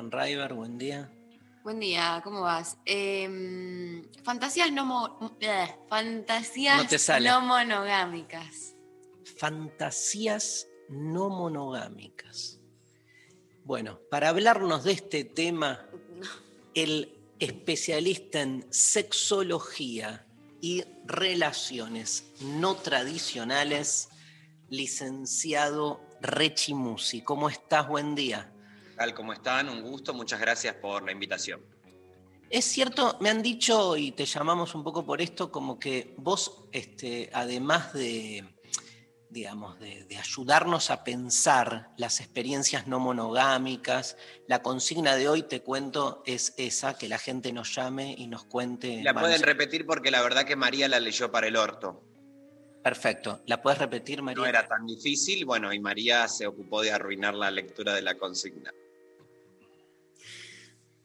Buen día. Buen día, ¿cómo vas? Em, fantasías no, mo- eh, fantasías No monogámicas. Fantasías no monogámicas. Bueno, para hablarnos de este tema, el especialista en sexología y relaciones no tradicionales, licenciado Rechi Musi. ¿Cómo estás? Buen día. Tal? ¿Cómo están? Un gusto, muchas gracias por la invitación. Es cierto, me han dicho y te llamamos un poco por esto, como que vos, este, además de, digamos, de, de ayudarnos a pensar las experiencias no monogámicas, la consigna de hoy, te cuento, es esa, que la gente nos llame y nos cuente. La pueden repetir porque la verdad que María la leyó para el orto. Perfecto. ¿La puedes repetir, María? No era tan difícil, bueno, y María se ocupó de arruinar la lectura de la consigna.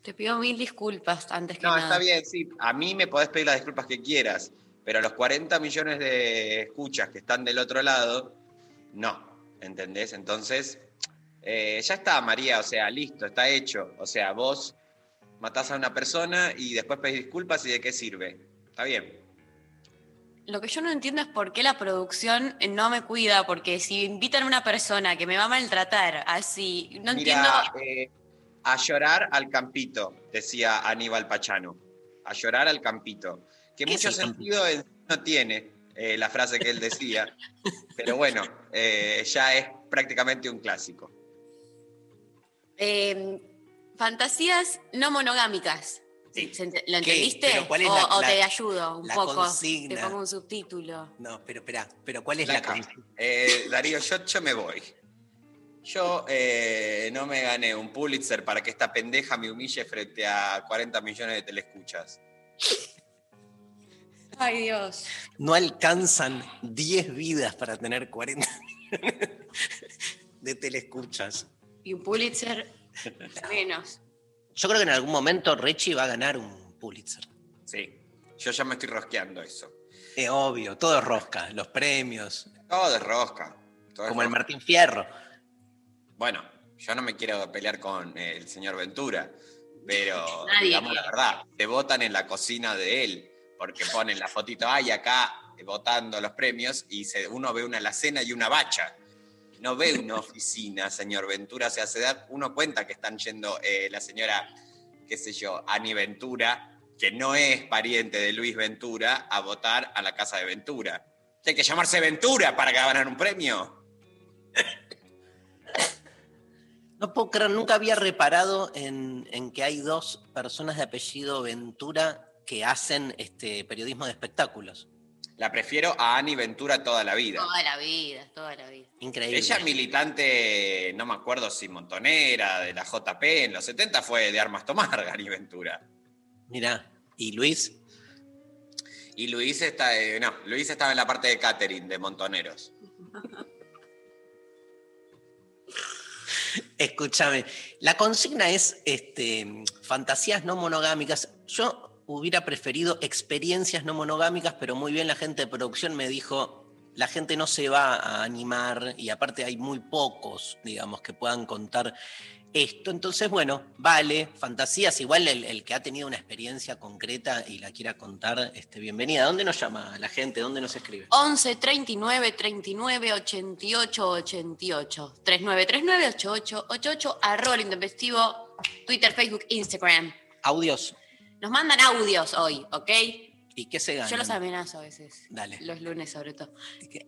Te pido mil disculpas antes que No, nada. está bien, sí. A mí me podés pedir las disculpas que quieras, pero a los 40 millones de escuchas que están del otro lado, no, ¿entendés? Entonces, eh, ya está, María, o sea, listo, está hecho. O sea, vos matás a una persona y después pedís disculpas y de qué sirve. Está bien. Lo que yo no entiendo es por qué la producción no me cuida, porque si invitan a una persona que me va a maltratar así, no entiendo. Eh, a llorar al campito, decía Aníbal Pachano. A llorar al campito. Que ¿Qué es mucho sentido en- no tiene eh, la frase que él decía. pero bueno, eh, ya es prácticamente un clásico. Eh, fantasías no monogámicas. Sí. ¿Se ente- ¿Lo entendiste? Pero ¿cuál es o, la- o la- te ayudo un la poco. consigna? Te pongo un subtítulo. No, pero espera, pero ¿cuál es la consigna? eh, Darío, yo, yo me voy. Yo eh, no me gané un Pulitzer para que esta pendeja me humille frente a 40 millones de telescuchas. Ay, Dios. No alcanzan 10 vidas para tener 40 de telescuchas. Y un Pulitzer menos. Yo creo que en algún momento Rechi va a ganar un Pulitzer. Sí, yo ya me estoy rosqueando eso. Es obvio, todo es rosca, los premios, Todo de rosca. todo es como el. Martín Fierro. Bueno, yo no me quiero pelear con eh, el señor Ventura, pero Nadie digamos la verdad, te votan en la cocina de él, porque ponen la fotito ahí acá eh, votando los premios y se- uno ve una alacena y una bacha. No ve una oficina, señor Ventura. O sea, se da uno cuenta que están yendo eh, la señora, qué sé yo, Ani Ventura, que no es pariente de Luis Ventura, a votar a la casa de Ventura. Hay que llamarse Ventura para ganar un premio. No puedo creer, nunca había reparado en, en que hay dos personas de apellido Ventura que hacen este periodismo de espectáculos. La prefiero a Ani Ventura toda la vida. Toda la vida, toda la vida. Increíble. Ella es militante, no me acuerdo si montonera, de la JP, en los 70 fue de Armas Tomar, Ani Ventura. Mirá, y Luis, Y Luis está, eh, no, Luis estaba en la parte de catering de Montoneros. escúchame, la consigna es este, fantasías no monogámicas. Yo hubiera preferido experiencias no monogámicas, pero muy bien la gente de producción me dijo, la gente no se va a animar y aparte hay muy pocos, digamos, que puedan contar esto. Entonces, bueno, vale, fantasías, igual el, el que ha tenido una experiencia concreta y la quiera contar, este, bienvenida. ¿Dónde nos llama la gente? ¿Dónde nos escribe? 11 39 39 88 88 39 39 88 88 arroba el intempestivo Twitter, Facebook, Instagram. Audios. Nos mandan audios hoy, ¿ok? ¿Y qué se gana? Yo los amenazo a veces. Dale. Los lunes, sobre todo.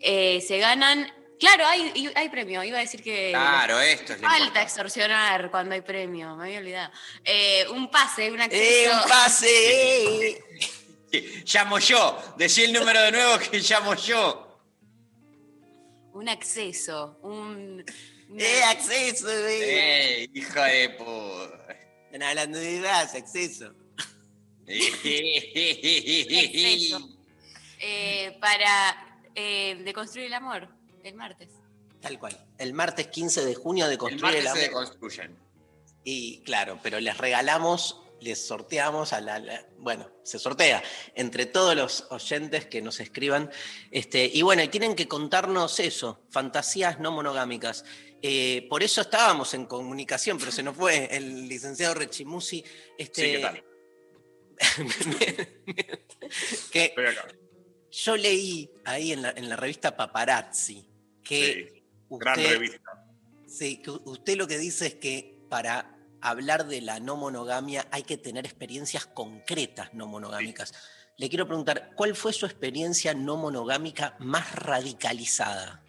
Eh, se ganan. Claro, hay, hay premio. Iba a decir que. Claro, esto es lo Falta importante. extorsionar cuando hay premio, me había olvidado. Eh, un pase, un ¡Eh, acceso. un pase! Llamo yo. Decí el número de nuevo que llamo yo. Un acceso. Un. ¡Eh, acceso! Eh. ¡Eh, hija de puta! Están hablando de gas, acceso. Exceso. Eh, para eh, deconstruir el amor, el martes. Tal cual. El martes 15 de junio de El Construir el, martes se Amor. deconstruyen. Y claro, pero les regalamos, les sorteamos a la, la- bueno, se sortea entre todos los oyentes que nos escriban. Este, y bueno, y tienen que contarnos eso, fantasías no monogámicas. Eh, por eso estábamos en comunicación, pero se nos fue el licenciado Rechimusi. Este, Sí, ¿qué tal? que yo leí ahí en la, en la revista Paparazzi que Sí, gran usted- revista. Sí, que usted lo que dice es que para hablar de la no monogamia hay que tener experiencias concretas no monogámicas. Le quiero preguntar, ¿cuál fue su experiencia no monogámica más radicalizada?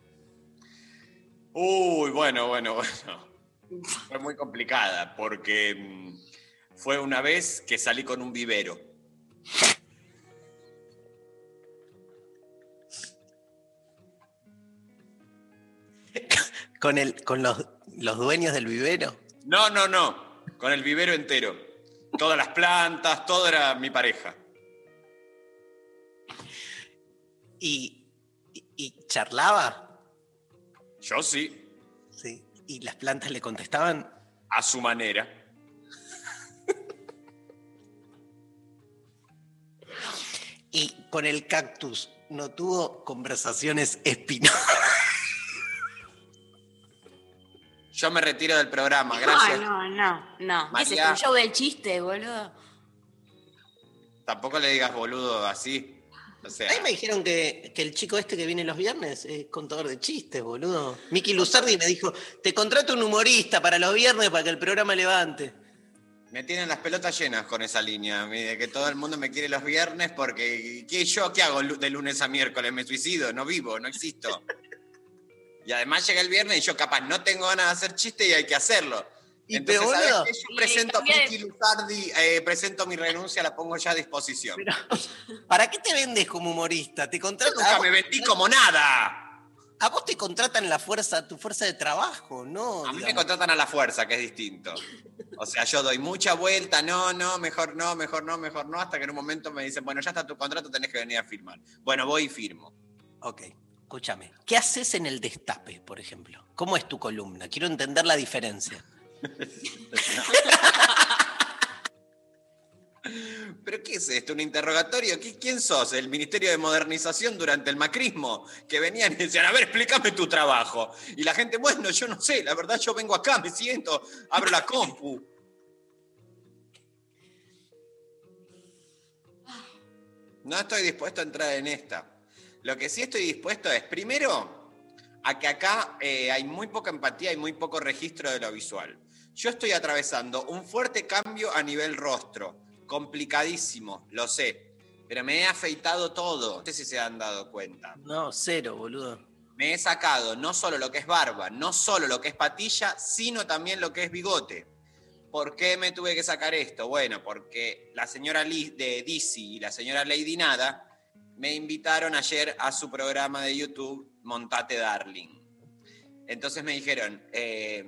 Uy, bueno, bueno, bueno. Fue muy complicada porque mm, fue una vez que salí con un vivero. ¿Con, el, con los, los dueños del vivero? No, no, no. Con el vivero entero. Todas las plantas, todo era mi pareja. ¿Y, y, y charlaba? Yo sí, Sí. ¿Y las plantas le contestaban? a su manera. ¿Y con el cactus no tuvo conversaciones espinosas? Yo me retiro del programa, No, gracias. no, no, no. ¿Qué es? ¿Un show del chiste, boludo? Tampoco le digas boludo así. O sea, A mí me dijeron que, que el chico este que viene los viernes es contador de chistes, boludo. Miki Luzardi me dijo, te contrato un humorista para los viernes para que el programa levante. me tienen las pelotas llenas con esa línea, de que todo el mundo me quiere los viernes porque ¿qué yo qué hago de lunes a miércoles? Me suicido, no vivo, no existo. Y además llega el viernes y yo capaz no tengo ganas de hacer chiste y hay que hacerlo. Y Entonces, ¿sabes qué? Yo presento a Miki Luzardi, eh, presento mi renuncia, la pongo ya a disposición. pero, ¿para qué te vendes como humorista? Te contratan, nunca me vendí como nada. a vos te contratan la fuerza, tu fuerza de trabajo, ¿no? A mí me contratan a la fuerza, que es distinto. O sea, yo doy mucha vuelta, no, no, mejor no, mejor no, mejor no, hasta que en un momento me dicen, bueno, ya está tu contrato, tenés que venir a firmar. Bueno, voy y firmo. Ok, escúchame. ¿Qué haces en el destape, por ejemplo? ¿Cómo es tu columna? Quiero entender la diferencia. ¿Pero qué es esto? ¿Un interrogatorio? ¿Qui- ¿Quién sos? ¿El Ministerio de Modernización durante el macrismo? Que venían y decían, a ver, explícame tu trabajo. Y la gente, bueno, yo no sé, la verdad yo vengo acá, me siento, abro la compu. No estoy dispuesto a entrar en esta. Lo que sí estoy dispuesto es, primero, a que acá eh, hay muy poca empatía y muy poco registro de lo visual. Yo estoy atravesando un fuerte cambio a nivel rostro, complicadísimo, lo sé, pero me he afeitado todo, no sé si se han dado cuenta. No, cero, boludo. Me he sacado no solo lo que es barba, no solo lo que es patilla, sino también lo que es bigote. ¿Por qué me tuve que sacar esto? Bueno, porque la señora Liz de Dizzy y la señora Lady Nada me invitaron ayer a su programa de YouTube Montate Darling. Entonces me dijeron, eh,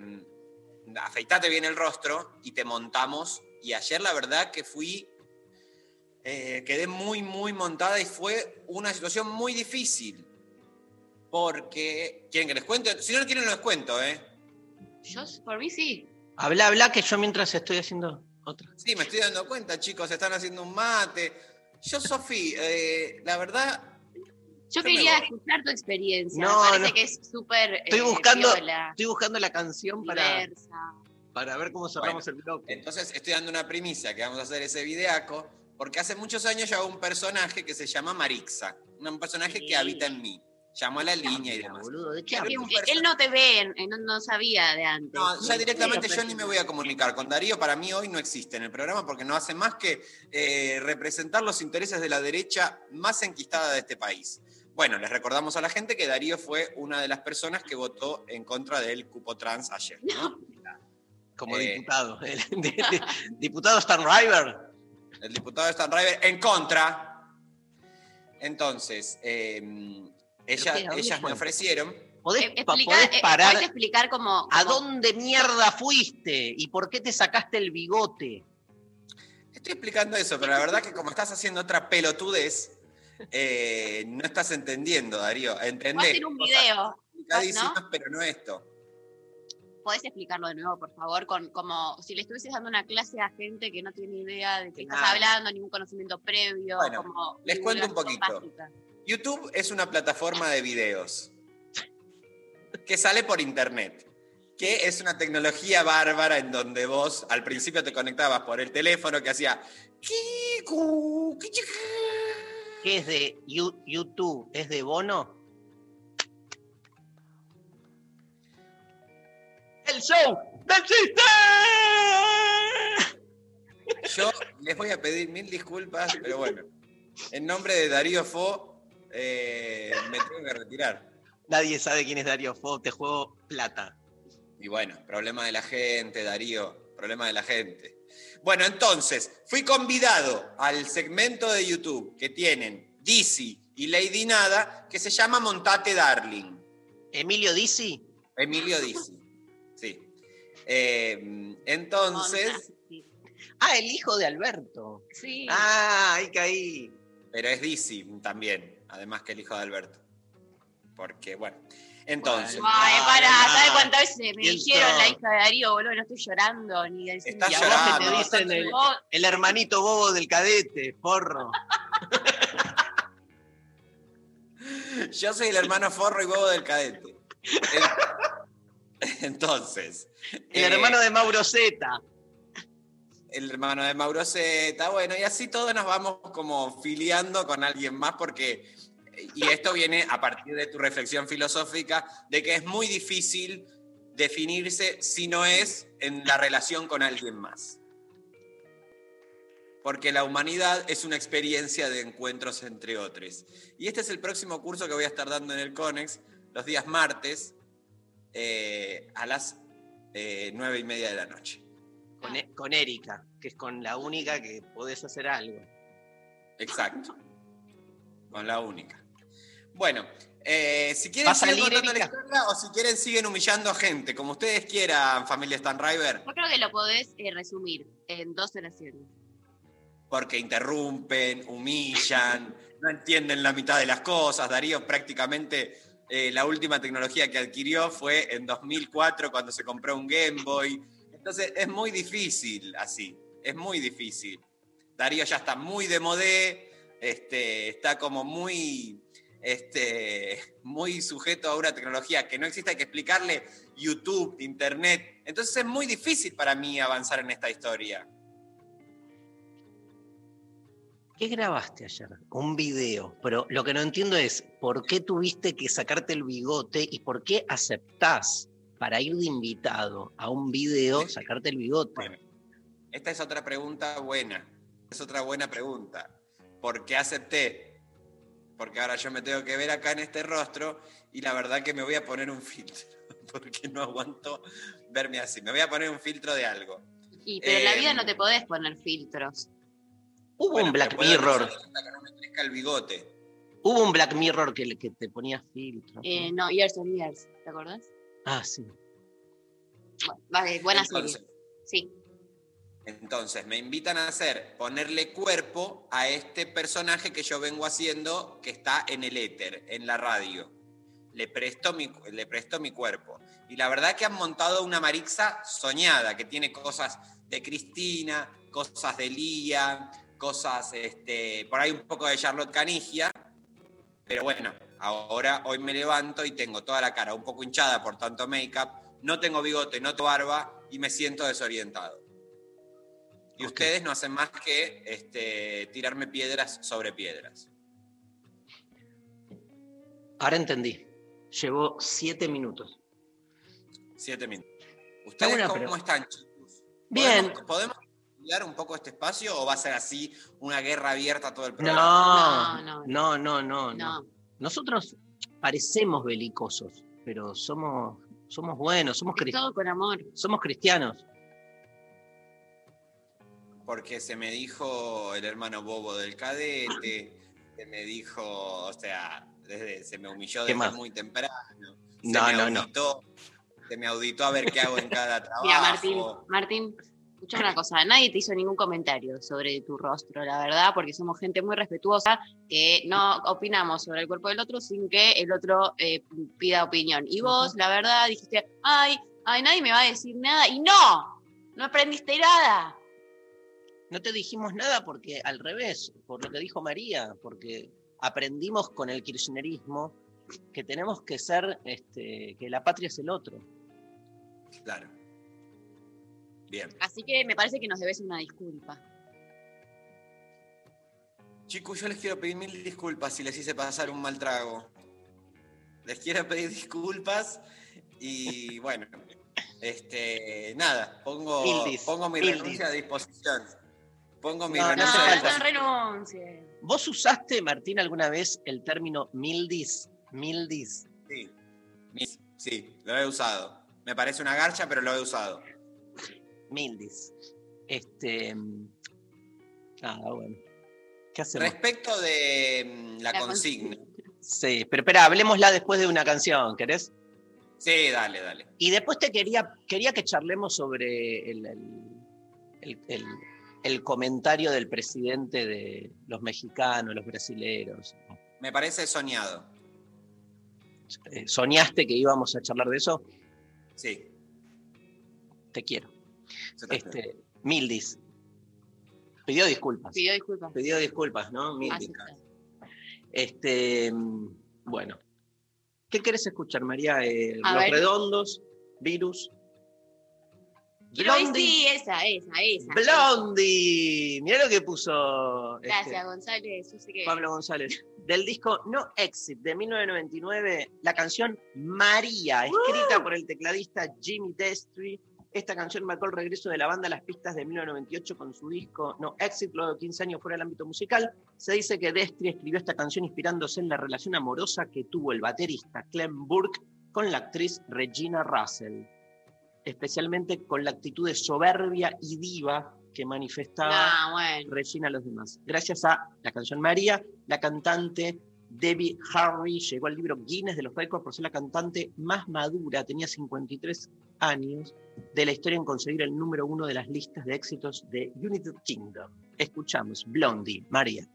afeitate bien el rostro y te montamos. Y ayer la verdad que fui, eh, quedé muy, muy montada y fue una situación muy difícil. Porque, ¿quieren que les cuente? Si no quieren, no les cuento, ¿eh? Yo, por mí sí. Habla, habla, que yo mientras estoy haciendo otra. Sí, me estoy dando cuenta, chicos, están haciendo un mate. Yo, Sofi, eh, la verdad, Yo quería escuchar tu experiencia. No, Me parece no. que es súper. Estoy eh, buscando- piola, Estoy buscando la canción para, diversa. para ver cómo cerramos el bloque. entonces estoy dando una primicia que vamos a hacer ese videaco, porque hace muchos años yo hago un personaje que se llama Marixa, un personaje Sí. que habita en mí. Llamó a la línea y demás. Él no te ve, no, no sabía de antes. No, ya directamente yo ni me voy a comunicar con Darío. Para mí hoy no existe en el programa porque no hace más que eh, representar los intereses de la derecha más enquistada de este país. Bueno, les recordamos a la gente que Darío fue una de las personas que votó en contra del cupo trans ayer. ¿no? Como Eh. diputado. El- de- de- diputado Stan River. El diputado Stan River en contra. Entonces, eh, ellas me ofrecieron. ¿Podés, Eh, pa- explica- podés eh, parar? podés explicar cómo, ¿A dónde mierda fuiste? ¿Y por qué te sacaste el bigote? Estoy explicando eso, pero la verdad que como estás haciendo otra pelotudez, eh, no estás entendiendo, Darío. Voy a Entendés. hacer un video. ¿no? pero no esto. ¿Podés explicarlo de nuevo, por favor? Con, como si le estuvieses dando una clase a gente que no tiene idea de qué estás hablando, ningún conocimiento previo. Bueno, como les cuento un poquito. básica. YouTube es una plataforma de videos que sale por internet, que es una tecnología bárbara en donde vos al principio te conectabas por el teléfono que hacía. ¿Qué es de YouTube? ¿Es de Bono? ¡El show del chiste! Yo les voy a pedir mil disculpas, pero bueno, en nombre de Darío Fo, eh, me tengo que retirar. Nadie sabe quién es Darío Fo, te juego plata. Y bueno, problema de la gente, Darío, problema de la gente. Bueno, entonces, fui convidado al segmento de YouTube que tienen Dizzy y Lady Nada, que se llama Montate Darling. ¿Emilio Dizzy? Emilio Dizzy. Sí. Eh, entonces. Ah, el hijo de Alberto. Sí. Ah, ahí caí. pero es Dizzy también, además que el hijo de Alberto. Porque, bueno, entonces. Bueno. Ay, pará, Ah, ¿sabes cuántas veces me dijeron la hija de Darío, boludo? No estoy llorando ni diciendo. Estás Y a vos que llorando, te dicen el, el hermanito bobo del cadete, porro. Yo soy el hermano forro y bobo del cadete. Entonces. El eh, hermano de Mauro Zeta. el hermano de Mauro Zeta, bueno, y así todos nos vamos como filiando con alguien más porque, y esto viene a partir de tu reflexión filosófica, de que es muy difícil definirse si no es en la relación con alguien más. Porque la humanidad es una experiencia de encuentros entre otros. Y este es el próximo curso que voy a estar dando en el CONEX los días martes eh, a las eh, nueve y media de la noche. Con, E- con Erika, que es con la única que podés hacer algo. Exacto. Con la única. Bueno, eh, si ¿Va quieren salir, contando la historia o si quieren siguen humillando a gente, como ustedes quieran, familia Stan River, Yo creo que lo podés eh, resumir en dos oraciones. porque interrumpen, humillan, no entienden la mitad de las cosas. Darío prácticamente eh, la última tecnología que adquirió fue en 2004 cuando se compró un Game Boy. Entonces es muy difícil así, es muy difícil. Darío ya está muy de modé, este, está como muy, este, muy sujeto a una tecnología que no existe, hay que explicarle YouTube, Internet. Entonces es muy difícil para mí avanzar en esta historia. ¿Qué grabaste ayer? Un video. Pero lo que no entiendo es por qué tuviste que sacarte el bigote y por qué aceptás para ir de invitado a un video sacarte el bigote. Bueno, esta es otra pregunta buena. Es otra buena pregunta. ¿Por qué acepté? Porque ahora yo me tengo que ver acá en este rostro y la verdad que me voy a poner un filtro. Porque no aguanto verme así. Me voy a poner un filtro de algo. Y, pero en la Eh, vida no te podés poner filtros. Hubo Bueno, un Black Mirror. hasta que no me crezca el bigote. Hubo un Black Mirror que, que te ponía filtro. Eh, no, Years and Years, ¿te acordás? Ah, sí. Bueno, vale, buena Entonces, serie. Sí. Entonces, me invitan a hacer, ponerle cuerpo a este personaje que yo vengo haciendo que está en el éter, en la radio. Le presto mi, le presto mi cuerpo. Y la verdad que han montado una Marixa soñada, que tiene cosas de Cristina, cosas de Lía, cosas, este, por ahí un poco de Charlotte Canigia. Pero bueno, ahora hoy me levanto y tengo toda la cara un poco hinchada por tanto make-up, no tengo bigote, no tengo barba y me siento desorientado. Y ustedes no hacen más que este, tirarme piedras sobre piedras. Ahora entendí. Llevó siete minutos. Siete minutos. ¿Ustedes cómo pregunta. están, chicos? Bien. ¿Podemos, estudiar un poco este espacio o va a ser así una guerra abierta todo el programa? No, No, no, no, no, no. No. Nosotros parecemos belicosos, pero somos, somos buenos, somos, Es cri- todo con amor. somos cristianos. Porque se me dijo el hermano bobo del cadete, se me dijo, o sea, desde, se me humilló ¿Qué desde más? muy temprano. Se No, me no, no. auditó, Se me auditó a ver qué hago en cada trabajo. Mira, Martín, Martín, escucha una cosa, nadie te hizo ningún comentario sobre tu rostro, la verdad, porque somos gente muy respetuosa que no opinamos sobre el cuerpo del otro sin que el otro eh, pida opinión. Y vos, la verdad, dijiste, ay, ay, nadie me va a decir nada. Y no, no aprendiste nada. No te dijimos nada porque al revés, por lo que dijo María, porque aprendimos con el kirchnerismo que tenemos que ser, este, que la patria es el otro. Claro. Bien. Así que me parece que nos debes una disculpa. Chicos, yo les quiero pedir mil disculpas si les hice pasar un mal trago. Les quiero pedir disculpas y bueno, este, nada, pongo, pongo mi renuncia a disposición. Pongo mi No, no renuncia no renuncie. ¿Vos usaste, Martín, alguna vez el término mildis? Mildis. Sí, sí, lo he usado. Me parece una garcha, pero lo he usado. Mildis. Este. Ah, bueno. ¿Qué hacemos? Respecto de mm, la, La consigna. Sí, pero espera, hablemosla después de una canción, ¿querés? Sí, dale, dale. Y después te quería, quería que charlemos sobre el, el- el- el- el comentario del presidente de los mexicanos, los brasileros. Me parece soñado. Eh, ¿Soñaste que íbamos a charlar de eso? Sí. Te quiero. Este, Mildis. Pidió disculpas. Pidió disculpas. Pidió disculpas, ¿no? Mildis. Este, mm, bueno. ¿Qué querés escuchar, María? Eh, los ver. redondos, virus. Blondie. sí, esa, esa, esa. Blondie. Mirá lo que puso este, Gracias, González. Que- Pablo González. Del disco No Exit de 1999, la canción María, escrita por el tecladista Jimmy Destry. Esta canción marcó el regreso de la banda a las pistas de 1998 con su disco No Exit, luego de 15 años fuera del ámbito musical. Se dice que Destry escribió esta canción inspirándose en la relación amorosa que tuvo el baterista Clem Burke con la actriz Regina Russell, especialmente con la actitud de soberbia y diva que manifestaba Ah, bueno. Regina a los demás. Gracias a la canción María, la cantante Debbie Harry llegó al libro Guinness de los récords por ser la cantante más madura, tenía 53 años, de la historia en conseguir el número uno de las listas de éxitos de United Kingdom. Escuchamos Blondie, María.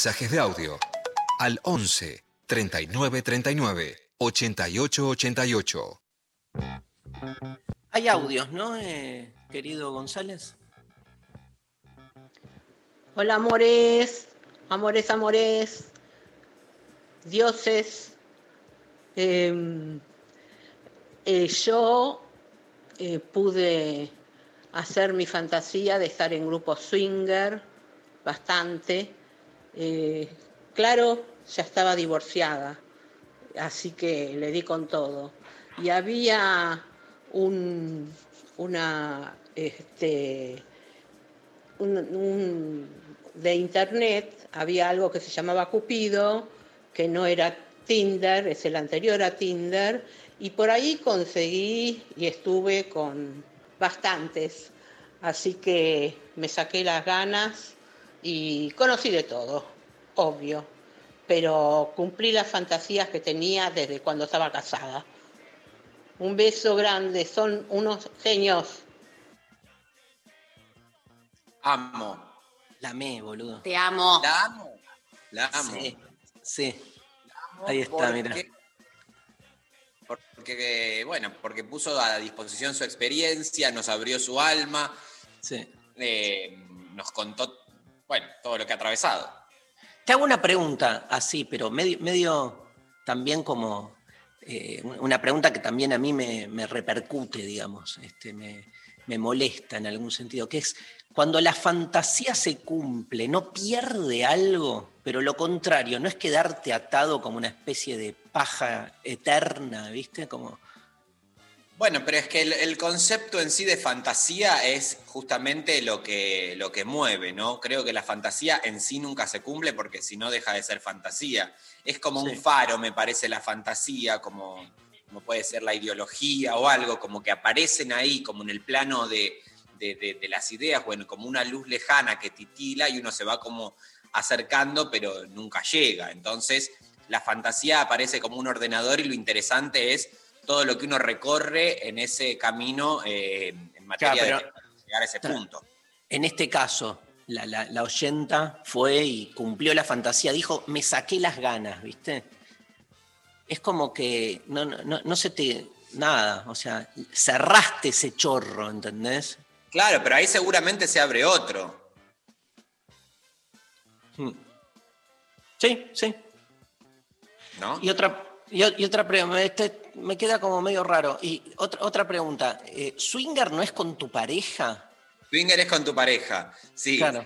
Mensajes de audio al 11 39 39 88 88. Hay audios, ¿no, eh, querido González? Hola amores, amores, amores, dioses. Eh, eh, yo eh, pude hacer mi fantasía de estar en grupos swinger bastante. Eh, claro, ya estaba divorciada, así que le di con todo. Y había un, una, este, un- un- de internet, había algo que se llamaba Cupido, que no era Tinder, es el anterior a Tinder, y por ahí conseguí y estuve con bastantes, así que me saqué las ganas y conocí de todo, obvio, pero cumplí las fantasías que tenía desde cuando estaba casada. Un beso grande, son unos genios. Amo. La me, boludo. Te amo. La amo. La amo. Sí, sí. amo Ahí está, porque- mira. Porque, bueno, porque puso a disposición su experiencia, nos abrió su alma, sí. eh, nos contó, bueno, todo lo que ha atravesado. Te hago una pregunta así, pero medio, también como eh, una pregunta que también a mí me, me repercute, digamos, este, me, me molesta en algún sentido, que es cuando la fantasía se cumple, ¿no pierde algo? Pero lo contrario, no es quedarte atado como una especie de paja eterna, ¿viste? Como, Bueno, pero es que el, el concepto en sí de fantasía es justamente lo que, lo que mueve, ¿no? Creo que la fantasía en sí nunca se cumple porque si no deja de ser fantasía. Es como Sí. un faro, me parece, la fantasía, como, como puede ser la ideología o algo, como que aparecen ahí, como en el plano de, de- de- de las ideas, bueno, como una luz lejana que titila y uno se va como acercando, pero nunca llega. Entonces, la fantasía aparece como un ordenador y lo interesante es todo lo que uno recorre en ese camino eh, en materia Claro, de llegar a ese punto. En este caso, la, la, la oyenta fue y cumplió la fantasía, dijo, me saqué las ganas, ¿viste? Es como que no, no, no, se te... Nada, o sea, cerraste ese chorro, ¿entendés? Claro, pero ahí seguramente se abre otro. Mm. Sí, sí. ¿no? Y otra, y, otra pregunta, este me queda como medio raro. Y otra, otra pregunta, eh, ¿swinger no es con tu pareja? Swinger es con tu pareja, sí. Claro.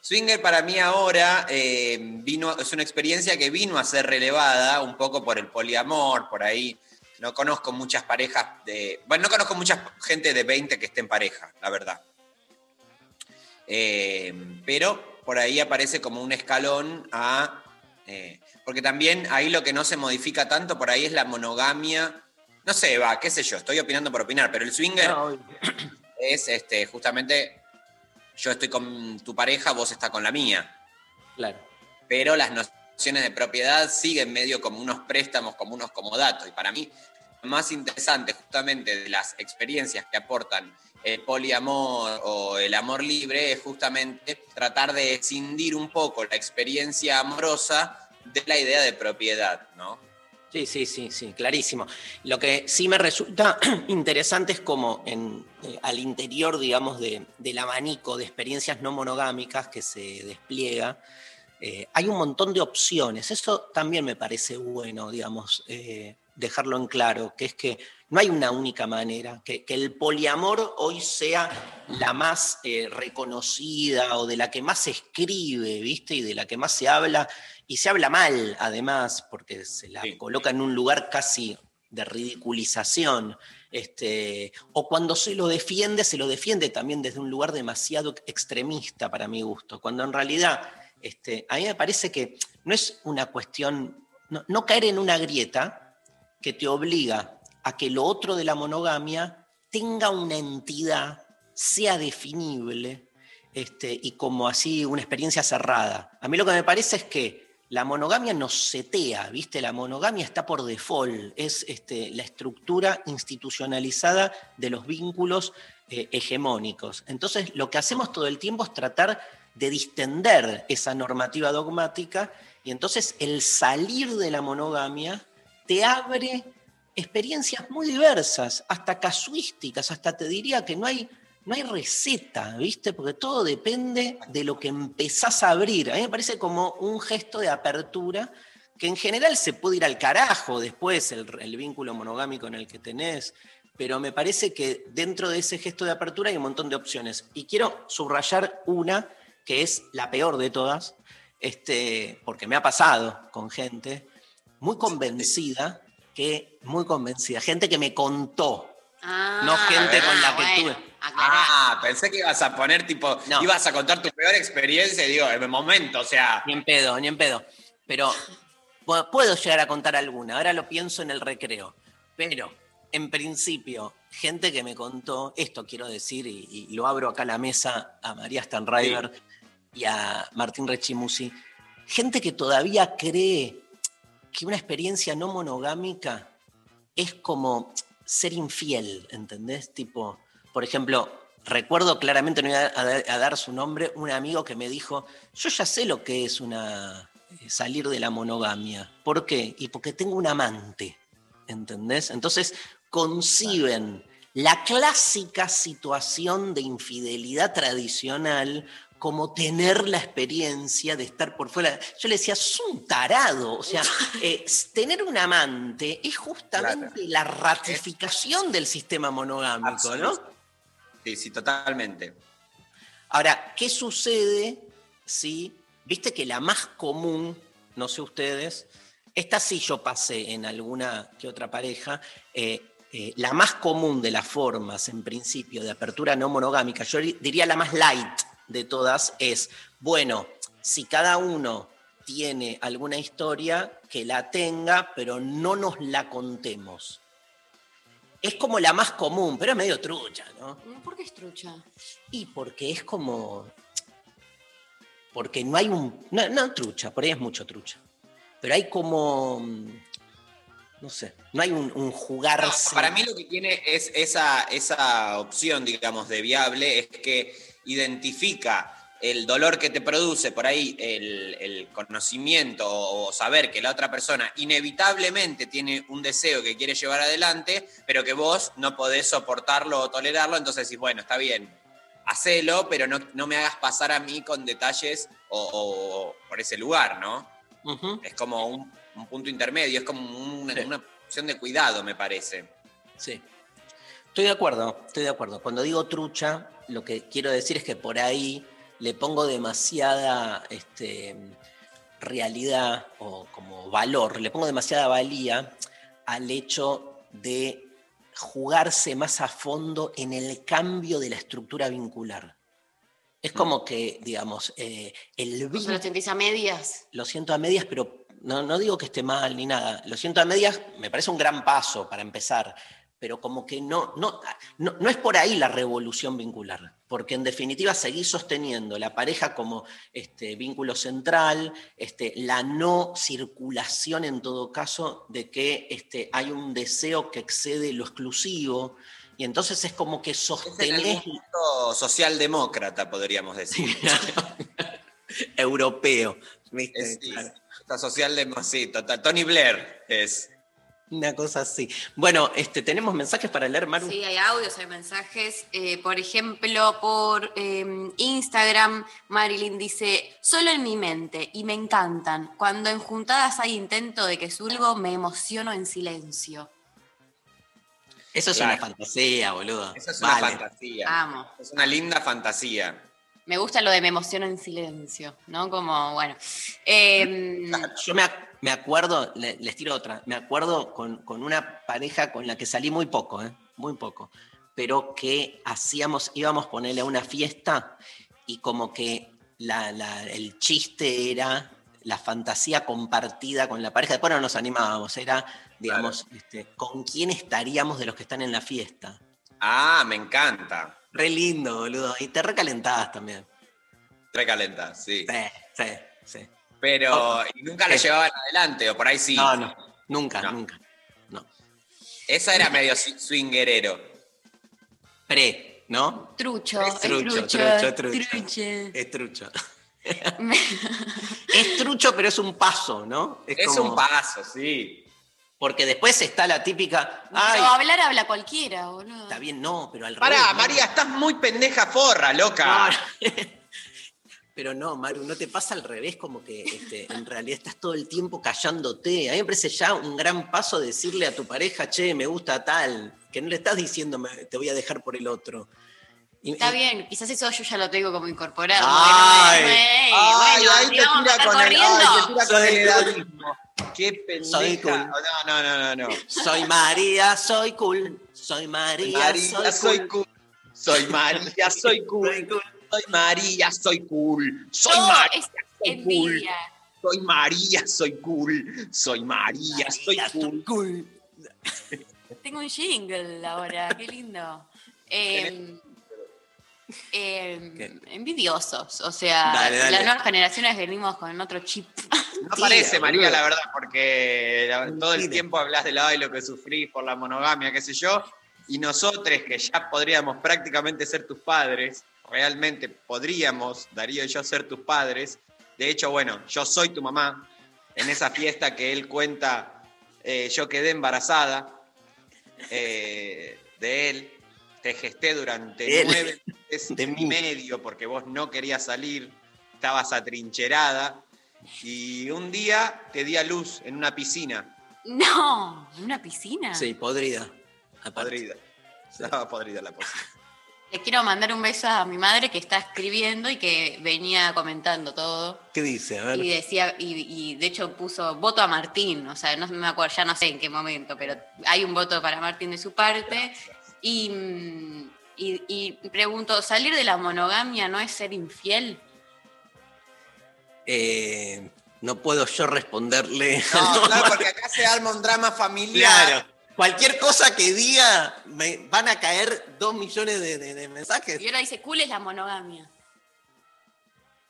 Swinger para mí ahora eh, vino, es una experiencia que vino a ser relevada un poco por el poliamor, por ahí. No conozco muchas parejas de. Bueno, no conozco mucha gente de 20 que esté en pareja, la verdad. Eh, pero por ahí aparece como un escalón a Eh, porque también ahí lo que no se modifica tanto por ahí es la monogamia. No sé, va, qué sé yo, estoy opinando por opinar, pero el swinger No, es este, justamente yo estoy con tu pareja, vos estás con la mía. claro. Pero las nociones de propiedad siguen medio como unos préstamos, como unos comodatos. Y para mí, lo más interesante justamente de las experiencias que aportan el poliamor o el amor libre es justamente tratar de escindir un poco la experiencia amorosa de la idea de propiedad, ¿no? Sí, sí, sí, sí, clarísimo. Lo que sí me resulta interesante es como en, eh, al interior, digamos, de- del abanico de experiencias no monogámicas que se despliega, eh, hay un montón de opciones. Eso también me parece bueno, digamos, eh, dejarlo en claro, que es que no hay una única manera, que, que el poliamor hoy sea la más reconocida o de la que más se escribe, ¿viste? Y de la que más se habla, y se habla mal, además, porque se la Sí. coloca en un lugar casi de ridiculización. Este, o cuando se lo defiende, se lo defiende también desde un lugar demasiado extremista para mi gusto, cuando en realidad este, a mí me parece que no es una cuestión, no, no caer en una grieta que te obliga a que lo otro de la monogamia tenga una entidad, sea definible este, y como así una experiencia cerrada. A mí lo que me parece es que la monogamia nos setea, ¿viste? La monogamia está por default, es este, la estructura institucionalizada de los vínculos eh, hegemónicos. Entonces, lo que hacemos todo el tiempo es tratar de distender esa normativa dogmática y entonces el salir de la monogamia te abre experiencias muy diversas, hasta casuísticas, hasta te diría que no hay, no hay receta, ¿viste? Porque todo depende de lo que empezás a abrir. A mí me parece como un gesto de apertura que en general se puede ir al carajo después, el, el vínculo monogámico en el que tenés, pero me parece que dentro de ese gesto de apertura hay un montón de opciones. Y quiero subrayar una que es la peor de todas, este, porque me ha pasado con gente muy convencida, que muy convencida, gente que me contó, Ah, No gente con la que bueno, tuve. Ah, pensé que ibas a poner tipo, No. ibas a contar tu peor experiencia digo, en el momento, o sea, ni en pedo, ni en pedo, pero pu- puedo llegar a contar alguna, ahora lo pienso en el recreo, pero en principio, gente que me contó, esto quiero decir, y, y lo abro acá a la mesa a María Stanriver y a Martín Rechimusi, gente que todavía cree que una experiencia no monogámica es como ser infiel, ¿entendés? Tipo, por ejemplo, recuerdo claramente, no voy a, a- a dar su nombre, un amigo que me dijo, yo ya sé lo que es una eh, salir de la monogamia. ¿Por qué? Y porque tengo un amante, ¿entendés? Entonces conciben la clásica situación de infidelidad tradicional como tener la experiencia de estar por fuera. Yo le decía, sos un tarado. O sea, eh, tener un amante es justamente la ratificación del sistema monogámico, ¿no? Sí, sí, totalmente. Ahora, ¿qué sucede si, viste que la más común, no sé ustedes, esta sí yo pasé en alguna que otra pareja, eh, eh, la más común de las formas, en principio, de apertura no monogámica, yo di- diría la más light de todas, es, bueno, si cada uno tiene alguna historia, que la tenga, pero no nos la contemos. Es como la más común, pero es medio trucha, ¿no? ¿Por qué es trucha? Y porque es como. Porque no hay un. No, no trucha, por ahí es mucho trucha. Pero hay como. mm, No sé, no hay un, un No, jugarse. para mí lo que tiene es esa, esa opción, digamos, de viable, es que identifica el dolor que te produce por ahí el, el conocimiento o saber que la otra persona inevitablemente tiene un deseo que quiere llevar adelante, pero que vos no podés soportarlo o tolerarlo, entonces decís, bueno, está bien, hacelo, pero no, no me hagas pasar a mí con detalles o, o por ese lugar, ¿no? Es como un, un punto intermedio, es como una, Sí. una opción de cuidado, me parece. Sí. Estoy de acuerdo, estoy de acuerdo. Cuando digo trucha, lo que quiero decir es que por ahí le pongo demasiada este, realidad o como valor, le pongo demasiada valía al hecho de jugarse más a fondo en el cambio de la estructura vincular. Es como que, digamos, eh, el ¿Vos vínculo... lo sentís a medias? Lo siento a medias, pero no, no digo que esté mal ni nada. Lo siento a medias, me parece un gran paso para empezar, pero como que no, no, no, no es por ahí la revolución vincular, porque en definitiva seguís sosteniendo la pareja como este, vínculo central, este, la no circulación en todo caso de que este, hay un deseo que excede lo exclusivo, y entonces es como que Es en el sostenés socialdemócrata, podríamos decir. europeo. Es, sí, total. Tony Blair es. Una cosa así. Bueno, este, tenemos mensajes para leer, Maru. Sí, hay audios, hay mensajes. Eh, por ejemplo, por eh, Instagram, Marilyn dice, solo en mi mente, y me encantan. Cuando en juntadas hay intento de que surgo, me emociono en silencio. Eso es Claro. una fantasía, boludo. Esa es una fantasía. Amo. Es una linda fantasía. Me gusta lo de me emociono en silencio, ¿no? Como, bueno. Eh, Yo me, me acuerdo, le- les tiro otra, me acuerdo con, con una pareja con la que salí muy poco, ¿eh? muy poco, pero que hacíamos, íbamos a ponerle a una fiesta y como que la- la- el chiste era la fantasía compartida con la pareja, después no nos animábamos, era, digamos, este, con quién estaríamos de los que están en la fiesta. Ah, me encanta. Re lindo, boludo, y te recalentabas también. Recalenta, sí. Sí, sí, sí. Pero y nunca lo ¿Qué? llevaban adelante, o por ahí sí. No, no, nunca, No. nunca. No. Esa era medio swi- swingerero. Pre, ¿no? trucho, Es es trucho, trucho, trucho, trucho. truche. Es trucho. Es trucho, pero es un paso, ¿no? Es como- un paso, sí. Porque después está la típica. Ay, Pero hablar habla cualquiera, boludo. está bien, no, pero al Pará, revés, ¿no? María, estás muy pendeja forra, loca. No, Pero no, Maru, no te pasa al revés, como que este, en realidad estás todo el tiempo callándote. A mí me parece ya un gran paso decirle a tu pareja, che, me gusta tal, que no le estás diciendo, "Me- te voy a dejar por el otro. Y- Está y- bien, quizás eso yo ya lo tengo como incorporado. Ay, bueno, Ay, bueno, ahí te tira con el, ay, te tira con Soy el cool. edadismo. Qué Soy pendeja. cool. No, no, no, no, no. Soy María, soy cool. Soy María, María, soy cool. Soy María, soy Soy cool. Soy María, soy cool. Soy No, María, es soy cool. Soy María, soy cool. Soy María, soy María, cool. cool. Tengo un jingle ahora, qué lindo. Eh, eh, ¿Qué? envidiosos, o sea, Dale, dale. las nuevas generaciones venimos con otro chip. No parece, María, la verdad, porque la- todo el tiempo hablas del ay, lo que sufrís por la monogamia, qué sé yo, y nosotros que ya podríamos prácticamente ser tus padres, realmente podríamos, Darío y yo, ser tus padres. De hecho, bueno, yo soy tu mamá. En esa fiesta que él cuenta, eh, yo quedé embarazada eh, de él. Te gesté durante él. nueve meses De y medio porque vos no querías salir, estabas atrincherada. Y un día te di a luz en una piscina No, ¿en una piscina? Sí, podrida. Aparte. podrida. Estaba podrida la piscina. Le quiero mandar un beso a mi madre que está escribiendo y que venía comentando todo. ¿Qué dice? A ver. Y decía, y, y de hecho puso voto a Martín, o sea, no me acuerdo, ya no sé en qué momento, pero hay un voto para Martín de su parte. Y, y, y pregunto, ¿salir de la monogamia no es ser infiel? Eh, no puedo yo responderle. No, claro, porque acá se arma un drama familiar. Claro. Cualquier cosa que diga, me van a caer dos millones de, de- de mensajes. Y ahora dice, cool es la monogamia.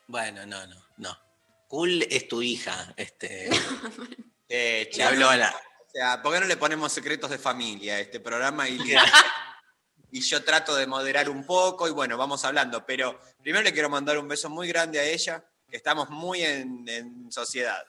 Bueno, no, no, no. Cool es tu hija. Este, Eh, le chicos, hablo a la. O sea, ¿por qué no le ponemos secretos de familia a este programa? Y, y yo trato de moderar un poco y bueno, vamos hablando. Pero primero le quiero mandar un beso muy grande a ella, que estamos muy en, en sociedad.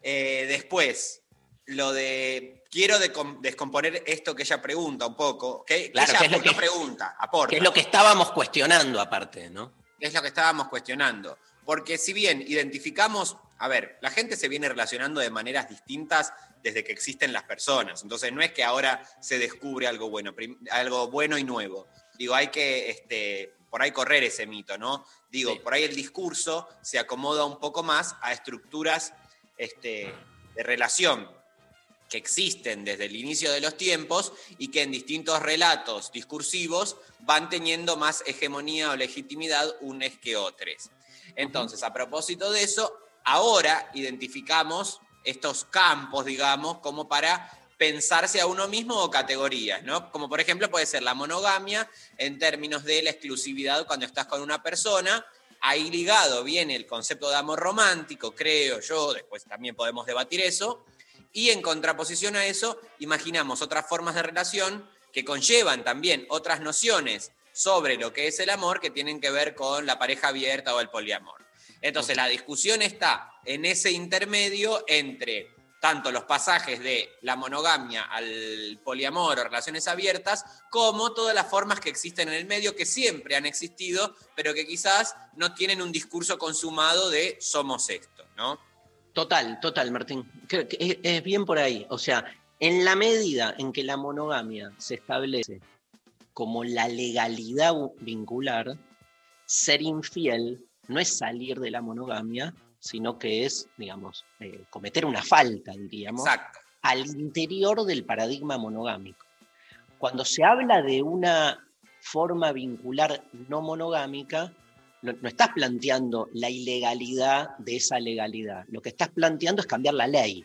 Eh, después, lo de. Quiero descomponer esto que ella pregunta un poco. Que, Claro, ella que es lo no que- pregunta, aporta. Que es lo que estábamos cuestionando aparte, ¿no? es lo que estábamos cuestionando. Porque si bien identificamos, a ver, la gente se viene relacionando de maneras distintas desde que existen las personas. Entonces no es que ahora se descubre algo bueno, algo bueno y nuevo. Digo, hay que este, por ahí correr ese mito, ¿no? Digo, Sí. por ahí el discurso se acomoda un poco más a estructuras este, de relación. Que existen desde el inicio de los tiempos y que en distintos relatos discursivos van teniendo más hegemonía o legitimidad unos que otros. Entonces, a propósito de eso, ahora identificamos estos campos, digamos, como para pensarse a uno mismo o categorías, ¿no? Como por ejemplo puede ser la monogamia en términos de la exclusividad cuando estás con una persona. Ahí ligado viene el concepto de amor romántico, creo yo, después también podemos debatir eso. Y en contraposición a eso, imaginamos otras formas de relación que conllevan también otras nociones sobre lo que es el amor que tienen que ver con la pareja abierta o el poliamor. Entonces la discusión está en ese intermedio entre tanto los pasajes de la monogamia al poliamor o relaciones abiertas, como todas las formas que existen en el medio, que siempre han existido, pero que quizás no tienen un discurso consumado de somos esto, ¿no? Total, total, Martín. Creo que es, es bien por ahí. O sea, en la medida en que la monogamia se establece como la legalidad vincular, ser infiel no es salir de la monogamia, sino que es, digamos, eh, cometer una falta, diríamos, Exacto. al interior del paradigma monogámico. Cuando se habla de una forma vincular no monogámica, no, no estás planteando la ilegalidad de esa legalidad, lo que estás planteando es cambiar la ley.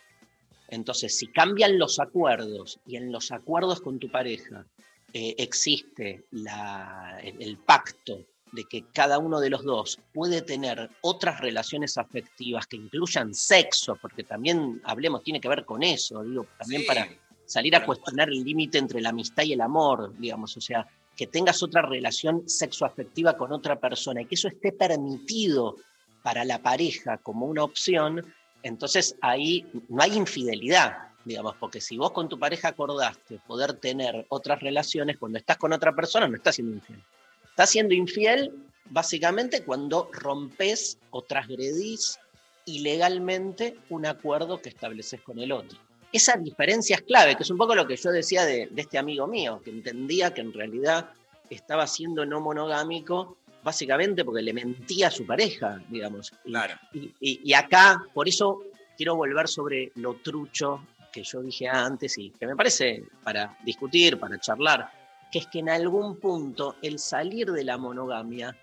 Entonces, si cambian los acuerdos y en los acuerdos con tu pareja eh, existe la- el, el pacto de que cada uno de los dos puede tener otras relaciones afectivas que incluyan sexo, porque también hablemos, tiene que ver con eso, digo, también Sí, para salir a cuestionar el límite entre la amistad y el amor, digamos, o sea, que tengas otra relación sexoafectiva con otra persona y que eso esté permitido para la pareja como una opción, entonces ahí no hay infidelidad, digamos, porque si vos con tu pareja acordaste poder tener otras relaciones, cuando estás con otra persona no estás siendo infiel. Estás siendo infiel básicamente cuando rompes o transgredís ilegalmente un acuerdo que estableces con el otro. Esa diferencia es clave, que es un poco lo que yo decía de, de este amigo mío, que entendía que en realidad estaba siendo no monogámico básicamente porque le mentía a su pareja, digamos. Claro. y, y- y acá, por eso quiero volver sobre lo trucho que yo dije antes y que me parece para discutir, para charlar, que es que en algún punto el salir de la monogamia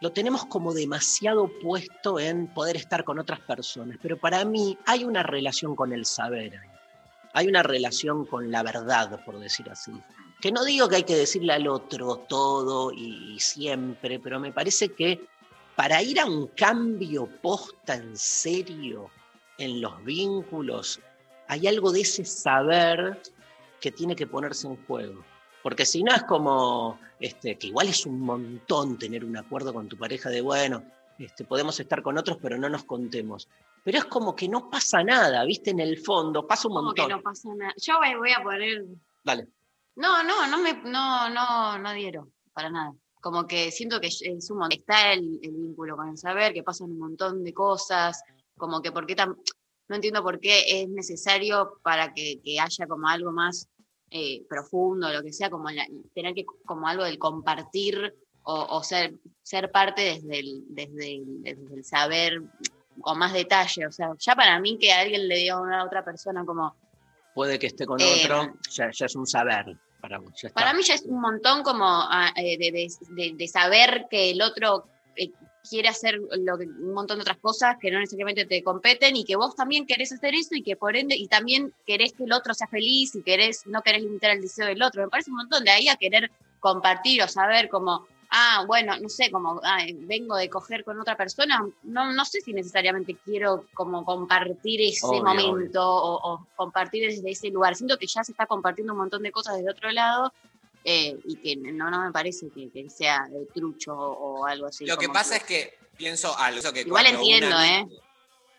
lo tenemos como demasiado puesto en poder estar con otras personas, pero para mí hay una relación con el saber, hay una relación con la verdad, por decir así. Que no digo que hay que decirle al otro todo y siempre, pero me parece que para ir a un cambio posta en serio en los vínculos, hay algo de ese saber que tiene que ponerse en juego. Porque si no es como, este, que igual es un montón tener un acuerdo con tu pareja de, bueno, este, podemos estar con otros, pero no nos contemos. Pero es como que no pasa nada, ¿viste? En el fondo, pasa un Como que montón. no pasa nada. Yo voy- a poner. Dale. No, no, no me, no, no, no dieron, para nada. Como que siento que es un mon- está el, el vínculo con el saber, que pasan un montón de cosas, como que por qué tan, no entiendo por qué es necesario para que, que haya como algo más eh, profundo, lo que sea, como la- tener que como algo del compartir o, o ser, ser parte desde el, desde, el, desde el saber con más detalle. O sea, ya para mí que alguien le diga a una otra persona como, Puede que esté con Eh, otro, ya, ya es un saber para vos. ya está. Para mí ya es un montón como ah, eh, de, de- de- de saber que el otro eh, quiere hacer lo que- un montón de otras cosas que no necesariamente te competen y que vos también querés hacer eso y que por ende, y también querés que el otro sea feliz y querés, no querés limitar el deseo del otro. Me parece un montón de ahí a querer compartir o saber como, ah, bueno, no sé, como ah, vengo de coger con otra persona, no, no sé si necesariamente quiero como compartir ese Obvio, momento o, o compartir desde ese lugar. Siento que ya se está compartiendo un montón de cosas desde otro lado eh, y que no, no me parece que, que sea eh, trucho o, o algo así. Lo que pasa es que pienso algo. eso que Igual entiendo, ¿eh?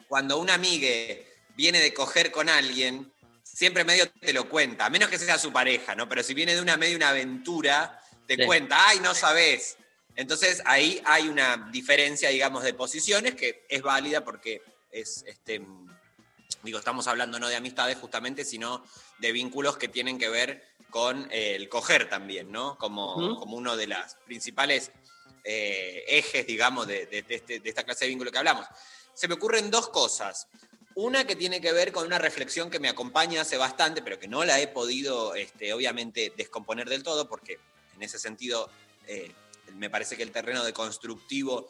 Cuando un amigue viene de coger con alguien, siempre medio te lo cuenta, a menos que sea su pareja, ¿no? Pero si viene de una medio una aventura, te Sí. cuenta, ay, no sabes. Entonces ahí hay una diferencia, digamos, de posiciones que es válida porque es, este, digo, estamos hablando no de amistades justamente, sino de vínculos que tienen que ver con eh, el coger también, ¿no? Como, como uno de las principales eh, ejes, digamos, de, de- de este- de esta clase de vínculo que hablamos. Se me ocurren dos cosas. Una que tiene que ver con una reflexión que me acompaña hace bastante, pero que no la he podido, este, obviamente, descomponer del todo, porque en ese sentido eh, me parece que el terreno de constructivo